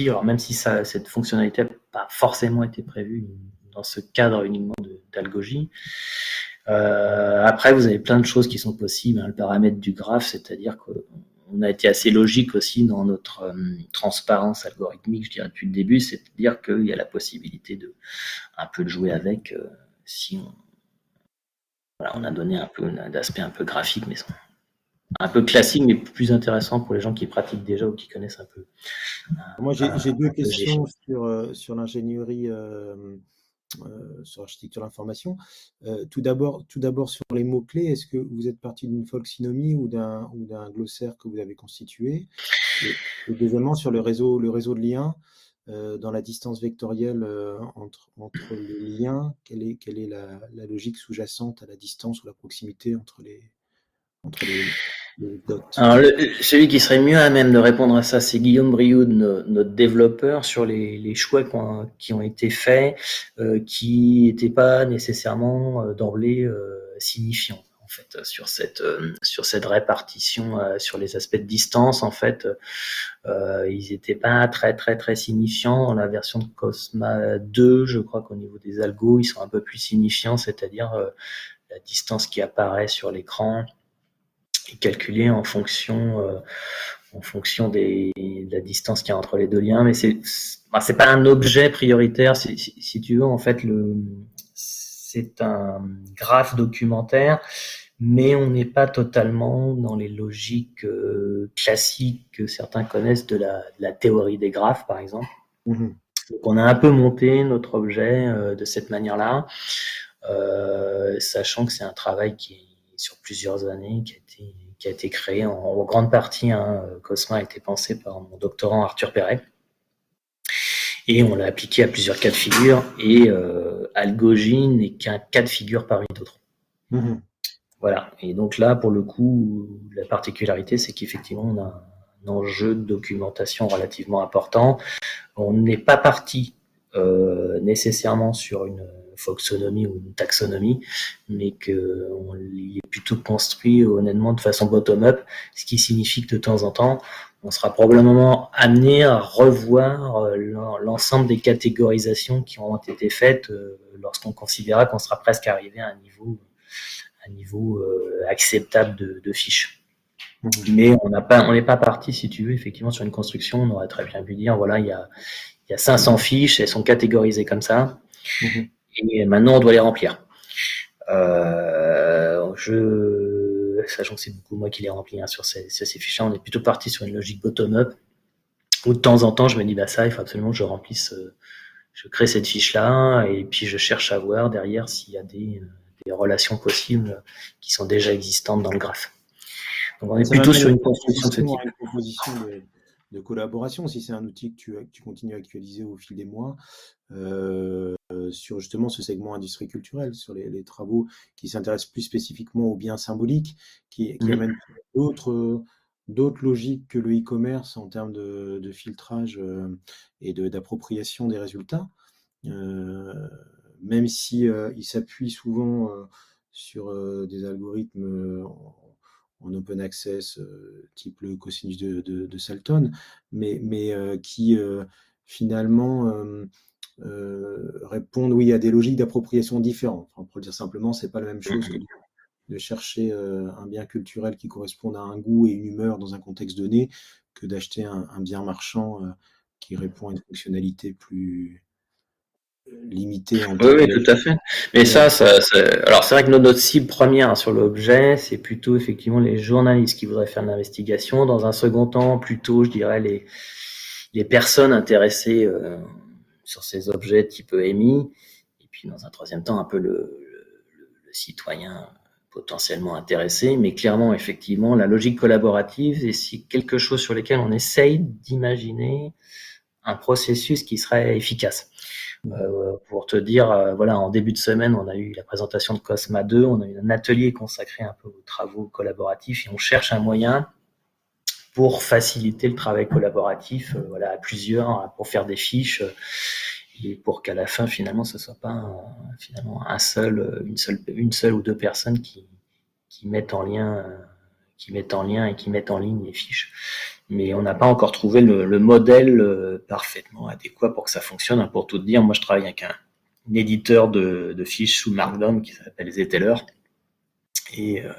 Alors même si cette fonctionnalité n'a pas forcément été prévue dans ce cadre uniquement d'algogie. après, vous avez plein de choses qui sont possibles. Hein, le paramètre du graphe, c'est-à-dire que on a été assez logique aussi dans notre euh, transparence algorithmique, je dirais depuis le début, c'est-à-dire qu'il y a la possibilité de un peu de jouer avec euh, si on a donné un peu d'aspect un peu graphique, mais un peu classique, mais plus intéressant pour les gens qui pratiquent déjà ou qui connaissent un peu. Moi, j'ai deux questions sur, euh, sur l'ingénierie euh, sur l'architecture de l'information. Euh, tout d'abord, sur les mots-clés, est-ce que vous êtes parti d'une folksynomie ou d'un glossaire que vous avez constitué? Et, deuxièmement, sur le réseau, le réseau de liens, euh, dans la distance vectorielle entre, entre les liens, quelle est, quelle est la, la logique sous-jacente à la distance ou la proximité entre les, alors, celui qui serait mieux à même de répondre à ça, c'est Guillaume Brioude, notre développeur, sur les, choix qui ont, été faits, euh, qui n'étaient pas nécessairement euh, d'emblée euh, signifiants. En fait sur cette sur cette répartition sur les aspects de distance en fait ils n'étaient pas très très très signifiants dans la version de Cosma 2 je crois qu'au niveau des algos ils sont un peu plus signifiants c'est-à-dire la distance qui apparaît sur l'écran est calculée en fonction en fonction des, de la distance qu'il y a entre les deux liens, mais c'est c'est pas un objet prioritaire. Si, si, tu veux, en fait, le c'est un graphe documentaire, mais on n'est pas totalement dans les logiques euh, classiques que certains connaissent de la, de la, théorie des graphes, par exemple. Mmh Donc, on a un peu monté notre objet euh, de cette manière-là, euh, sachant que c'est un travail qui est sur plusieurs années, qui a qui a été créé en, grande partie. Hein, Cosma a été pensé par mon doctorant Arthur Perret. Et on l'a appliqué à plusieurs cas de figure. Et euh, Algogine n'est qu'un cas de figure parmi d'autres. Mhm. Voilà. Et donc là, pour le coup, la particularité, c'est qu'effectivement, on a un enjeu de documentation relativement important. On n'est pas parti euh, nécessairement sur une foxonomie ou une taxonomie, mais qu'on est plutôt construit honnêtement de façon bottom-up, ce qui signifie que de temps en temps, on sera probablement amené à revoir euh, l'ensemble des catégorisations qui ont été faites euh, lorsqu'on considérera qu'on sera presque arrivé à un niveau, un niveau euh, acceptable de, de fiches. Mmh. Mais on n'a pas, on n'est pas parti, si tu veux, effectivement, sur une construction. On aurait très bien pu dire, voilà, il y a, il y a 500 fiches, elles sont catégorisées comme ça. Mmh et maintenant on doit les remplir. Euh, je, sachant que c'est beaucoup moi qui les remplis hein, sur ces, ces fichiers, on est plutôt parti sur une logique bottom-up où de temps en temps je me dis bah ça il faut absolument que je remplisse, euh, je crée cette fiche là et puis je cherche à voir derrière s'il y a des, des, relations possibles qui sont déjà existantes dans le graphe. Donc on est plutôt sur une construction de ce type de collaboration, si c'est un outil que tu, tu, continues à actualiser au fil des mois, euh, sur justement ce segment industrie culturelle, sur les, travaux qui s'intéressent plus spécifiquement aux biens symboliques, qui, qui mmh. amènent d'autres d'autres logiques que le e-commerce en termes de, filtrage euh, et d'appropriation des résultats, euh, même si il s'appuie souvent sur des algorithmes en open access, euh, type le cosinus de, de, Salton, mais, mais euh, qui euh, finalement répondent oui, à des logiques d'appropriation différentes. pour le dire simplement, c'est pas la même chose que de chercher un bien culturel qui corresponde à un goût et une humeur dans un contexte donné que d'acheter un, bien marchand qui répond à une fonctionnalité plus, limité. En oui, oui, tout à fait. Mais ça, ça, alors c'est vrai que notre, cible première sur l'objet, c'est plutôt effectivement les journalistes qui voudraient faire de l'investigation. Dans un second temps, plutôt, je dirais les les personnes intéressées euh, sur ces objets type EMI. Et puis dans un troisième temps, un peu le, le, le citoyen potentiellement intéressé, mais clairement, effectivement, la logique collaborative, c'est quelque chose sur lequel on essaye d'imaginer un processus qui serait efficace. Euh, pour te dire, euh, voilà, en début de semaine, on a eu la présentation de Cosma 2, on a eu un atelier consacré un peu aux travaux collaboratifs et on cherche un moyen pour faciliter le travail collaboratif, euh, voilà, à plusieurs, hein, pour faire des fiches et pour qu'à la fin, finalement, ce soit pas finalement un seul, une seule, une seule ou deux personnes qui, qui mettent en lien, qui mettent en lien et qui mettent en ligne les fiches mais on n'a pas encore trouvé le, modèle euh, parfaitement adéquat pour que ça fonctionne. Pour tout dire, moi je travaille avec un, éditeur de, fiches sous Markdown qui s'appelle Zeteller, et euh,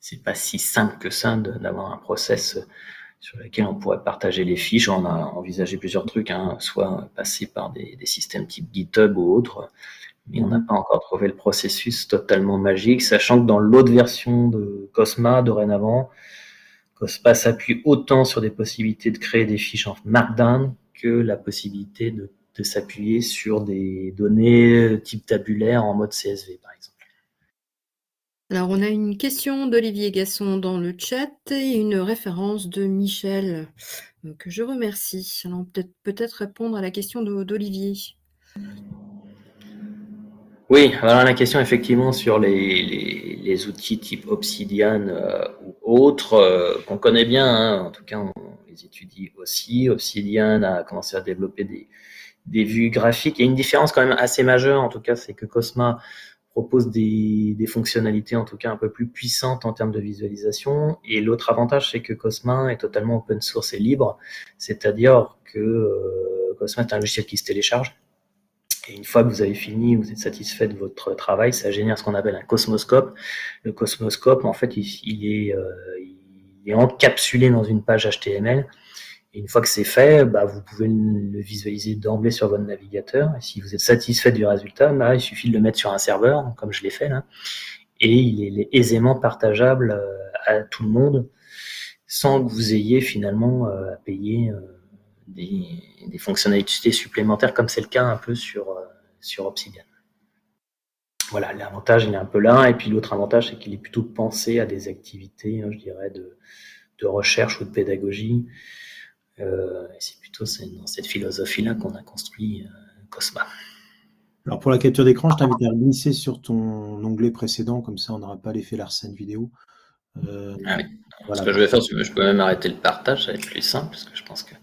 c'est pas si simple que ça d'avoir un process sur lequel on pourrait partager les fiches. On a envisagé plusieurs trucs, hein, soit passer par des, des, systèmes type GitHub ou autres, mais on n'a pas encore trouvé le processus totalement magique, sachant que dans l'autre version de Cosma, dorénavant, Cospa s'appuie autant sur des possibilités de créer des fiches en Markdown que la possibilité de, s'appuyer sur des données type tabulaire en mode CSV, par exemple. Alors, on a une question d'Olivier Gasson dans le chat et une référence de Michel, que je remercie. Alors, peut-être peut-être répondre à la question d'Olivier. Oui, alors la question effectivement sur les, les, outils type Obsidian euh, ou autres euh, qu'on connaît bien, hein, en tout cas on les étudie aussi. Obsidian a commencé à développer des, des vues graphiques. Il y a une différence quand même assez majeure, en tout cas, c'est que Cosma propose des, des, fonctionnalités en tout cas un peu plus puissantes en termes de visualisation. Et l'autre avantage, c'est que Cosma est totalement open source et libre, c'est-à-dire que euh, Cosma est un logiciel qui se télécharge. Et une fois que vous avez fini, vous êtes satisfait de votre travail, ça génère ce qu'on appelle un cosmoscope. Le cosmoscope, en fait, il, euh, est encapsulé dans une page HTML et une fois que c'est fait, bah, vous pouvez le visualiser d'emblée sur votre navigateur. Et si vous êtes satisfait du résultat, bah, il suffit de le mettre sur un serveur, comme je l'ai fait là, et il est aisément partageable euh, à tout le monde, sans que vous ayez finalement euh, à payer des, des, fonctionnalités supplémentaires, comme c'est le cas un peu sur, sur Obsidian. Voilà, l'avantage il est un peu là, et puis l'autre avantage c'est qu'il est plutôt pensé à des activités, hein, je dirais, de, de recherche ou de pédagogie. Euh, c'est plutôt dans cette philosophie-là qu'on a construit euh, Cosma. Alors pour la capture d'écran, je t'invite à glisser sur ton onglet précédent, comme ça on n'aura pas l'effet Larsen vidéo. Euh, ah oui. Ce que je vais faire, c'est que je peux même arrêter le partage, ça va être plus simple, parce que je pense que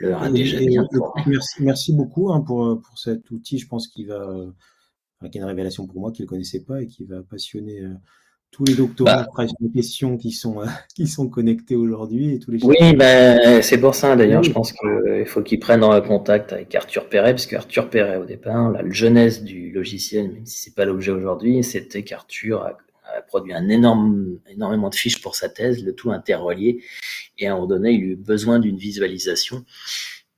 l'heure a déjà bien merci, merci, beaucoup hein, pour, pour cet outil, je pense qu'il va, qui est une révélation pour moi qui ne connaissait pas et qui va passionner tous les doctorats bah, des questions qui sont, euh, qui sont connectés aujourd'hui et tous les Oui, ben, c'est pour ça d'ailleurs, je pense qu'il faut qu'ils prennent en contact avec Arthur Perret, parce qu'Arthur Perret, au départ, la jeunesse du logiciel, même si c'est pas l'objet aujourd'hui, c'était qu'Arthur a, produit un énorme, énormément de fiches pour sa thèse, le tout interrelié, et à un moment donné, il eut besoin d'une visualisation.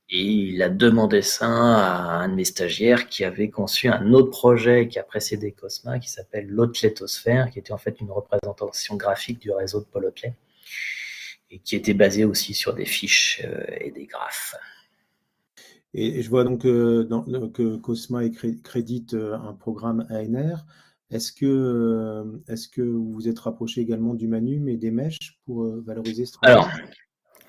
Et il a demandé ça à un de mes stagiaires qui avait conçu un autre projet qui a précédé Cosma, qui s'appelle l'Otletosphère, qui était en fait une représentation graphique du réseau de Paul Otlet, et qui était basé aussi sur des fiches euh, et des graphes. Et je vois donc euh, que Cosma crédite euh, un programme ANR. Est-ce que, est que vous vous êtes rapproché également du Manum et des mèches pour valoriser ce travail Alors,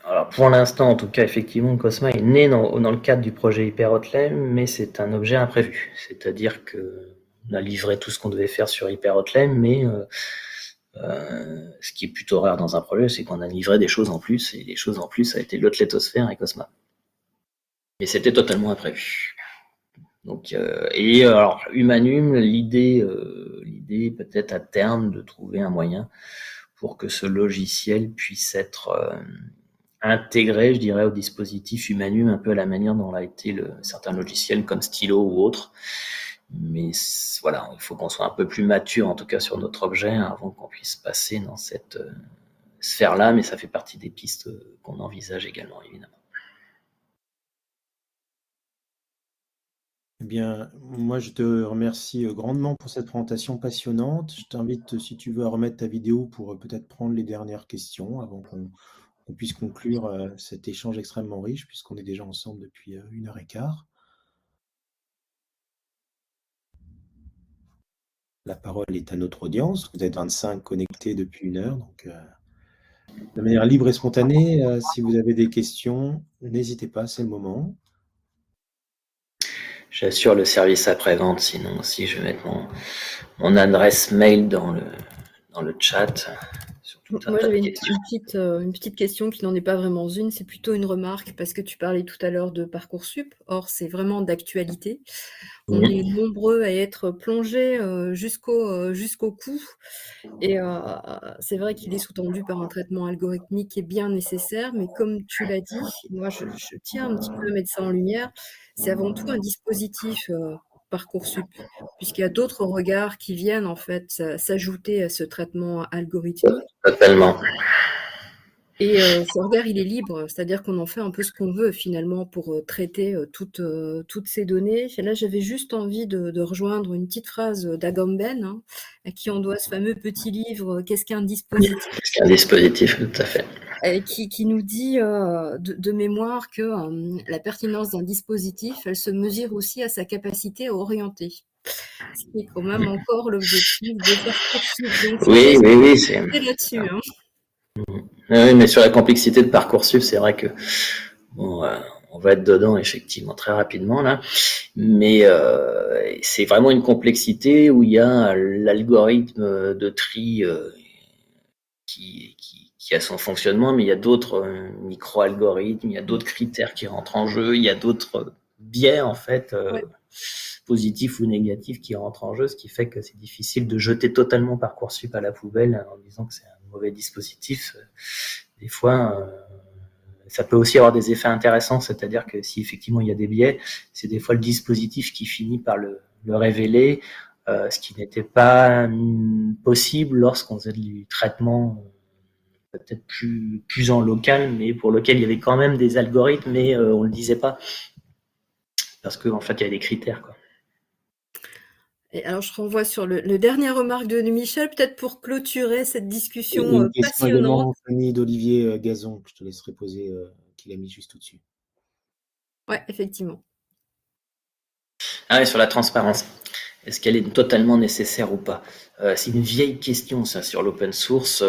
alors pour l'instant, en tout cas, effectivement, Cosma est né dans, dans le cadre du projet Hyper Hotline, mais c'est un objet imprévu. C'est-à-dire que on a livré tout ce qu'on devait faire sur Hyper Hotline, mais euh, euh, ce qui est plutôt rare dans un projet, c'est qu'on a livré des choses en plus, et les choses en plus, ça a été l'Otletosphère et Cosma. Mais c'était totalement imprévu. Donc, euh, et alors, Humanum, l'idée, euh, l'idée peut-être à terme de trouver un moyen pour que ce logiciel puisse être euh, intégré, je dirais, au dispositif Humanum, un peu à la manière dont a été le, certains logiciels comme Stylo ou autres. Mais voilà, il faut qu'on soit un peu plus mature, en tout cas sur notre objet, avant qu'on puisse passer dans cette euh, sphère-là, mais ça fait partie des pistes qu'on envisage également, évidemment. Eh bien, moi, je te remercie grandement pour cette présentation passionnante. Je t'invite, si tu veux, à remettre ta vidéo pour peut-être prendre les dernières questions avant qu'on puisse conclure euh, cet échange extrêmement riche, puisqu'on est déjà ensemble depuis euh, une heure et quart. La parole est à notre audience. Vous êtes 25 connectés depuis une heure, donc euh, de manière libre et spontanée. si vous avez des questions, n'hésitez pas, c'est le moment. J'assure le service après-vente, sinon aussi je vais mettre mon, mon adresse mail dans le, dans le chat. Moi, j'avais une, petite, euh, une petite question qui n'en est pas vraiment une, c'est plutôt une remarque parce que tu parlais tout à l'heure de Parcoursup. Or, c'est vraiment d'actualité. On est nombreux à être plongés euh, jusqu'au euh, jusqu'au cou. Et c'est vrai qu'il est sous-tendu par un traitement algorithmique qui est bien nécessaire, mais comme tu l'as dit, moi, je, je, tiens un petit peu à mettre ça en lumière. C'est avant tout un dispositif Parcoursup, puisqu'il y a d'autres regards qui viennent en fait s'ajouter à ce traitement algorithmique. Totalement. Et euh, ce regard, il est libre, c'est-à-dire qu'on en fait un peu ce qu'on veut finalement pour euh, traiter euh, toutes, toutes ces données. Et là, j'avais juste envie de, rejoindre une petite phrase d'Agamben, hein, à qui on doit ce fameux petit livre Qu'est-ce qu'un dispositif? Qu'est-ce qu'un dispositif, tout à fait. Qui, qui, nous dit de, de, mémoire que la pertinence d'un dispositif, elle se mesure aussi à sa capacité à orienter. Ce qui est quand même encore l'objectif de faire Oui, oui, oui, c'est là-dessus. Hein. Oui, mais sur la complexité de Parcoursup, c'est vrai que bon, euh, on va être dedans effectivement très rapidement là, mais euh, c'est vraiment une complexité où il y a l'algorithme de tri euh, qui, qui, qui, a son fonctionnement, mais il y a d'autres micro-algorithmes, il y a d'autres critères qui rentrent en jeu, il y a d'autres biais en fait positif ou négatif qui rentre en jeu, ce qui fait que c'est difficile de jeter totalement Parcoursup à la poubelle en disant que c'est un mauvais dispositif. Des fois, ça peut aussi avoir des effets intéressants, c'est-à-dire que si effectivement il y a des biais, c'est des fois le dispositif qui finit par le, révéler, euh, ce qui n'était pas hum, possible lorsqu'on faisait du traitement euh, peut-être plus, plus en local, mais pour lequel il y avait quand même des algorithmes, mais euh, on ne le disait pas. Parce qu'en en fait, il y a des critères. Quoi. Et alors, je renvoie sur le, dernier remarque de Michel, peut-être pour clôturer cette discussion une euh, question passionnante. Fanny d'Olivier euh, Gazon, que je te laisserai poser, euh, qu'il a mis juste au-dessus. Oui, effectivement. Ah oui, sur la transparence. Est-ce qu'elle est totalement nécessaire ou pas? C'est une vieille question, ça, sur l'open source.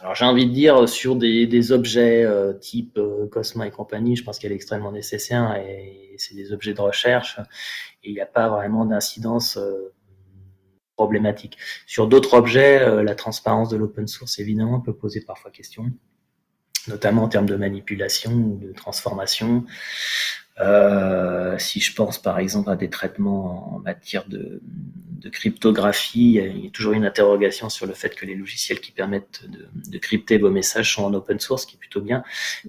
Alors j'ai envie de dire sur des, objets type Cosma et compagnie, je pense qu'elle est extrêmement nécessaire et c'est des objets de recherche et il n'y a pas vraiment d'incidence euh, problématique. Sur d'autres objets, euh, la transparence de l'open source évidemment peut poser parfois question, notamment en termes de manipulation ou de transformation. Euh, si je pense par exemple à des traitements en matière de, cryptographie, il y a toujours une interrogation sur le fait que les logiciels qui permettent de, de, crypter vos messages sont en open source, ce qui est plutôt bien,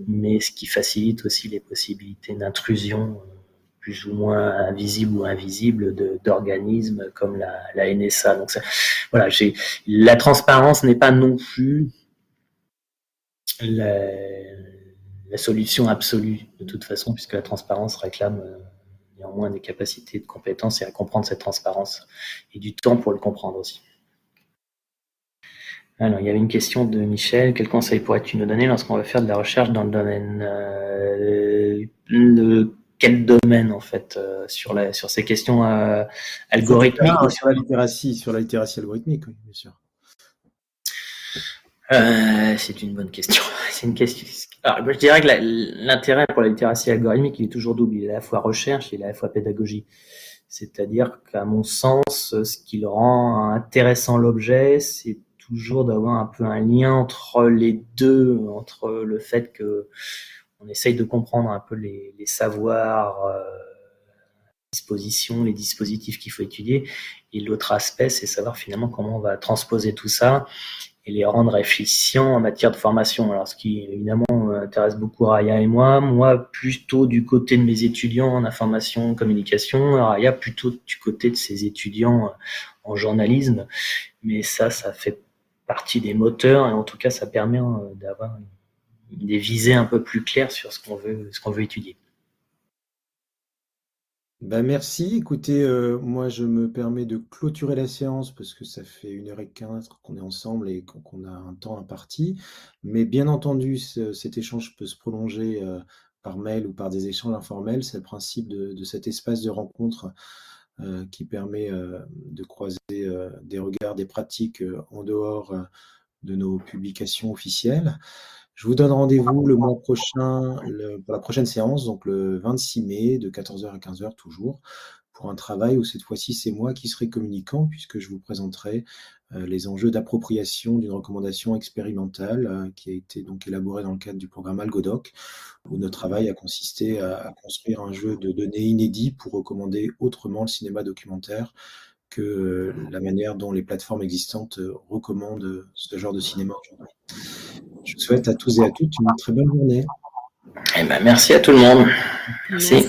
mais ce qui facilite aussi les possibilités d'intrusion plus ou moins invisible ou invisible d'organismes comme la, la, NSA. Donc voilà, j'ai la transparence n'est pas non plus la, la, solution absolue de toute façon, puisque la transparence réclame euh, néanmoins des capacités de compétences et à comprendre cette transparence et du temps pour le comprendre aussi. Alors, il y avait une question de Michel. Quel conseil pourrais-tu nous donner lorsqu'on va faire de la recherche dans le domaine euh, le quel domaine en fait euh, sur la sur ces questions euh, algorithmiques? sur la littératie sur la littératie algorithmique oui bien sûr c'est une bonne question c'est une question alors je dirais que l'intérêt pour la littératie algorithmique il est toujours double. Il est à la fois recherche il est à la fois pédagogie. C'est-à-dire qu'à mon sens ce qui le rend intéressant l'objet c'est toujours d'avoir un peu un lien entre les deux entre le fait que on essaye de comprendre un peu les, savoirs, euh, dispositions, les dispositifs qu'il faut étudier. Et l'autre aspect, c'est savoir finalement comment on va transposer tout ça et les rendre efficients en matière de formation. Alors, ce qui évidemment intéresse beaucoup Raya et moi, moi plutôt du côté de mes étudiants en information communication, Raya plutôt du côté de ses étudiants en journalisme. Mais ça, ça fait partie des moteurs et en tout cas, ça permet euh, d'avoir des visées un peu plus claires sur ce qu'on veut, ce qu'on veut étudier. Ben merci. Écoutez, euh, moi je me permets de clôturer la séance parce que ça fait une heure et quinze qu'on est ensemble et qu'on a un temps imparti. Mais bien entendu, cet échange peut se prolonger euh, par mail ou par des échanges informels. C'est le principe de, cet espace de rencontre euh, qui permet de croiser des regards, des pratiques en dehors de nos publications officielles. Je vous donne rendez-vous le mois prochain, pour la prochaine séance, donc le 26 mai, de 14h à 15h toujours, pour un travail où cette fois-ci c'est moi qui serai communicant, puisque je vous présenterai euh, les enjeux d'appropriation d'une recommandation expérimentale euh, qui a été donc élaborée dans le cadre du programme Algodoc, où notre travail a consisté à, construire un jeu de données inédit pour recommander autrement le cinéma documentaire que la manière dont les plateformes existantes recommandent ce genre de cinéma aujourd'hui. Je vous souhaite à tous et à toutes une très bonne journée. Eh ben, merci à tout le monde. merci.